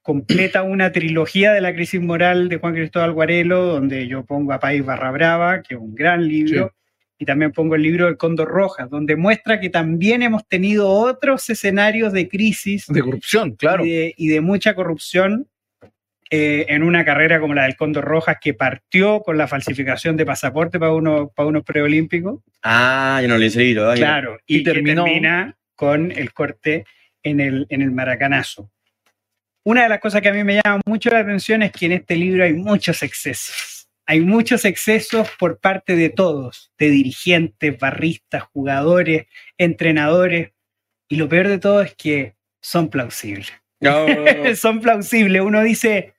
Speaker 3: completa una trilogía de la crisis moral de Juan Cristóbal Guarelo, donde yo pongo a País Barra Brava, que es un gran libro, y también pongo el libro del Cóndor Rojas, donde muestra que también hemos tenido otros escenarios de crisis
Speaker 2: De corrupción, claro.
Speaker 3: y, de, y de mucha corrupción eh, en una carrera como la del Cóndor Rojas, que partió con la falsificación de pasaporte para unos, para unos preolímpicos.
Speaker 1: Ah, yo no libro. ay,
Speaker 3: Claro, y,
Speaker 2: Y
Speaker 3: que
Speaker 2: terminó-
Speaker 3: termina con el corte en el, en el maracanazo. Una de las cosas que a mí me llama mucho la atención es que en este libro hay muchos excesos. Hay muchos excesos por parte de todos, de dirigentes, barristas, jugadores, entrenadores. Y lo peor de todo es que son plausibles.
Speaker 1: No.
Speaker 3: son plausibles. Uno dice,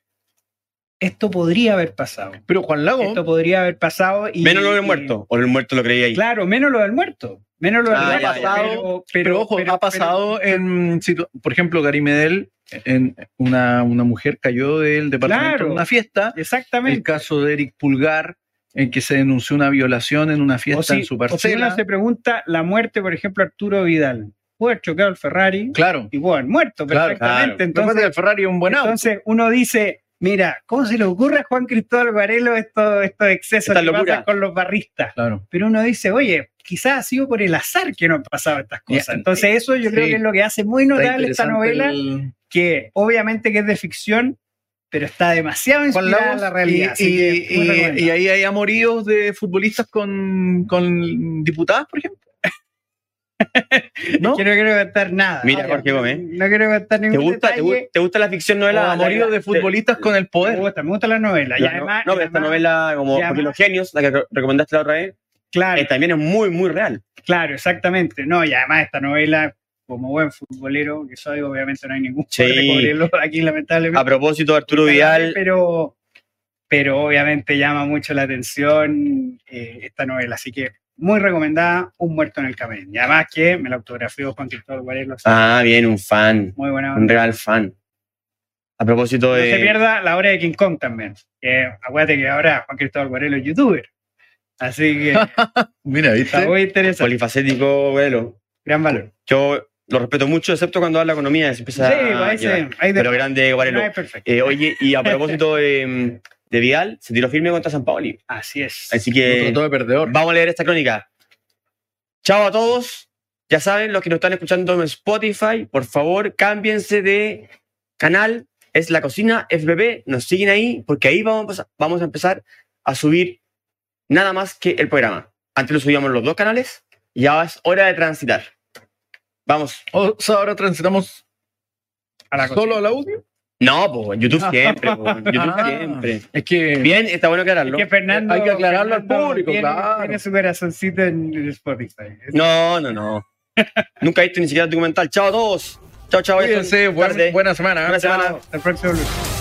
Speaker 3: esto podría haber pasado.
Speaker 2: Pero Juan Lago,
Speaker 3: Esto podría haber pasado. Y,
Speaker 1: Menos lo del
Speaker 3: y-
Speaker 1: muerto. O el muerto lo creía ahí.
Speaker 3: Claro, menos lo del muerto. Menos lo del
Speaker 1: Ah,
Speaker 3: muerto.
Speaker 1: ya, ya.
Speaker 3: Pero,
Speaker 2: pero, ojo,
Speaker 3: pero-
Speaker 2: ha pasado en, situ- por ejemplo, Gary Medel, en una, una mujer cayó del departamento
Speaker 3: Claro.
Speaker 2: en una fiesta. El
Speaker 3: Exactamente.
Speaker 2: caso de Eric Pulgar, en que se denunció una violación en una fiesta
Speaker 3: O si,
Speaker 2: en su
Speaker 3: o si uno
Speaker 2: parcela.
Speaker 3: se pregunta, la muerte, por ejemplo, Arturo Vidal. Puede haber chocado el Ferrari
Speaker 2: Claro.
Speaker 3: y puede haber muerto
Speaker 2: Claro,
Speaker 3: perfectamente.
Speaker 2: Entonces,
Speaker 3: Entonces,
Speaker 2: el Ferrari es un buen auto.
Speaker 3: entonces uno dice, mira, ¿cómo se le ocurre a Juan Cristóbal Varelo estos, estos excesos que
Speaker 1: locura.
Speaker 3: pasan con los barristas?
Speaker 2: Claro.
Speaker 3: Pero uno dice, oye, quizás ha sido por el azar que no han pasado estas cosas. Entonces eso yo creo que es lo que hace muy notable esta novela,
Speaker 2: el-
Speaker 3: que obviamente que es de ficción, pero está demasiado inspirada en la realidad.
Speaker 2: Y, y- y- y ahí hay amoríos de futbolistas con, con diputadas, por ejemplo. ¿No?
Speaker 3: Que no quiero contar nada.
Speaker 1: Mira,
Speaker 3: No,
Speaker 1: Jorge Gómez.
Speaker 3: No quiero
Speaker 1: ¿Te
Speaker 3: ningún
Speaker 1: gusta, te, gu-
Speaker 3: detalle.
Speaker 1: te gusta la ficción novela?
Speaker 2: amoríos de futbolistas con el
Speaker 3: Me
Speaker 2: poder.
Speaker 3: gusta, me gusta la novela. Y además,
Speaker 1: no, pero esta novela, como porque
Speaker 3: además-
Speaker 1: Los Genios, la que re- recomendaste la otra vez,
Speaker 3: claro,
Speaker 1: eh, también es muy, muy real.
Speaker 3: claro, exactamente. No, y además esta novela, como buen futbolero que soy, obviamente no hay ningún
Speaker 1: Sí.
Speaker 3: de aquí, lamentablemente.
Speaker 1: A propósito de Arturo Vidal,
Speaker 3: Pero, pero obviamente llama mucho la atención eh, esta novela. Así que muy recomendada, Un muerto en el camino. Y además que me la autografió Juan Cristóbal que
Speaker 1: ah, bien, un fan,
Speaker 3: Muy buena
Speaker 1: un real fan. A propósito
Speaker 3: No
Speaker 1: de...
Speaker 3: se pierda la hora de King Kong también. Que acuérdate que ahora Juan Cristóbal Varelo es youtuber. Así que
Speaker 2: Mira,
Speaker 3: está
Speaker 2: ¿viste?
Speaker 3: muy interesante.
Speaker 1: polifacético, Velo.
Speaker 3: Gran valor.
Speaker 1: Yo lo respeto mucho, excepto cuando habla economía, se empieza
Speaker 3: Sí,
Speaker 1: a
Speaker 3: ahí se- ahí
Speaker 1: Pero grande,
Speaker 3: no es perfecto.
Speaker 1: Eh, oye, y a propósito de, de Vidal, se tiró firme contra San Paoli.
Speaker 3: Así es.
Speaker 1: Así que
Speaker 2: de perdedor.
Speaker 1: vamos a leer esta crónica. Chao a todos. Ya saben, los que nos están escuchando en Spotify, por favor, cámbiense de canal. Es la cocina FBB. Nos siguen ahí porque ahí vamos, a- vamos a empezar a subir nada más que el programa. Antes lo subíamos en los dos canales y ya es hora de transitar. Vamos.
Speaker 2: O sea, ahora transitamos
Speaker 3: A la
Speaker 2: solo
Speaker 3: cocina.
Speaker 2: al audio.
Speaker 1: No, pues en YouTube siempre. po, en YouTube
Speaker 2: Ah.
Speaker 1: siempre.
Speaker 2: Es que
Speaker 1: Bien, está bueno aclararlo.
Speaker 3: Es que Fernando,
Speaker 2: Hay que aclararlo al público,
Speaker 3: tiene,
Speaker 2: claro.
Speaker 3: tiene su corazoncito en Spotify.
Speaker 1: No, no, no. Nunca he visto ni siquiera el documental. Chao a todos. Chao, chao.
Speaker 2: cuídense, buen- buena semana.
Speaker 1: Buena semana.
Speaker 3: Hasta el próximo lunes.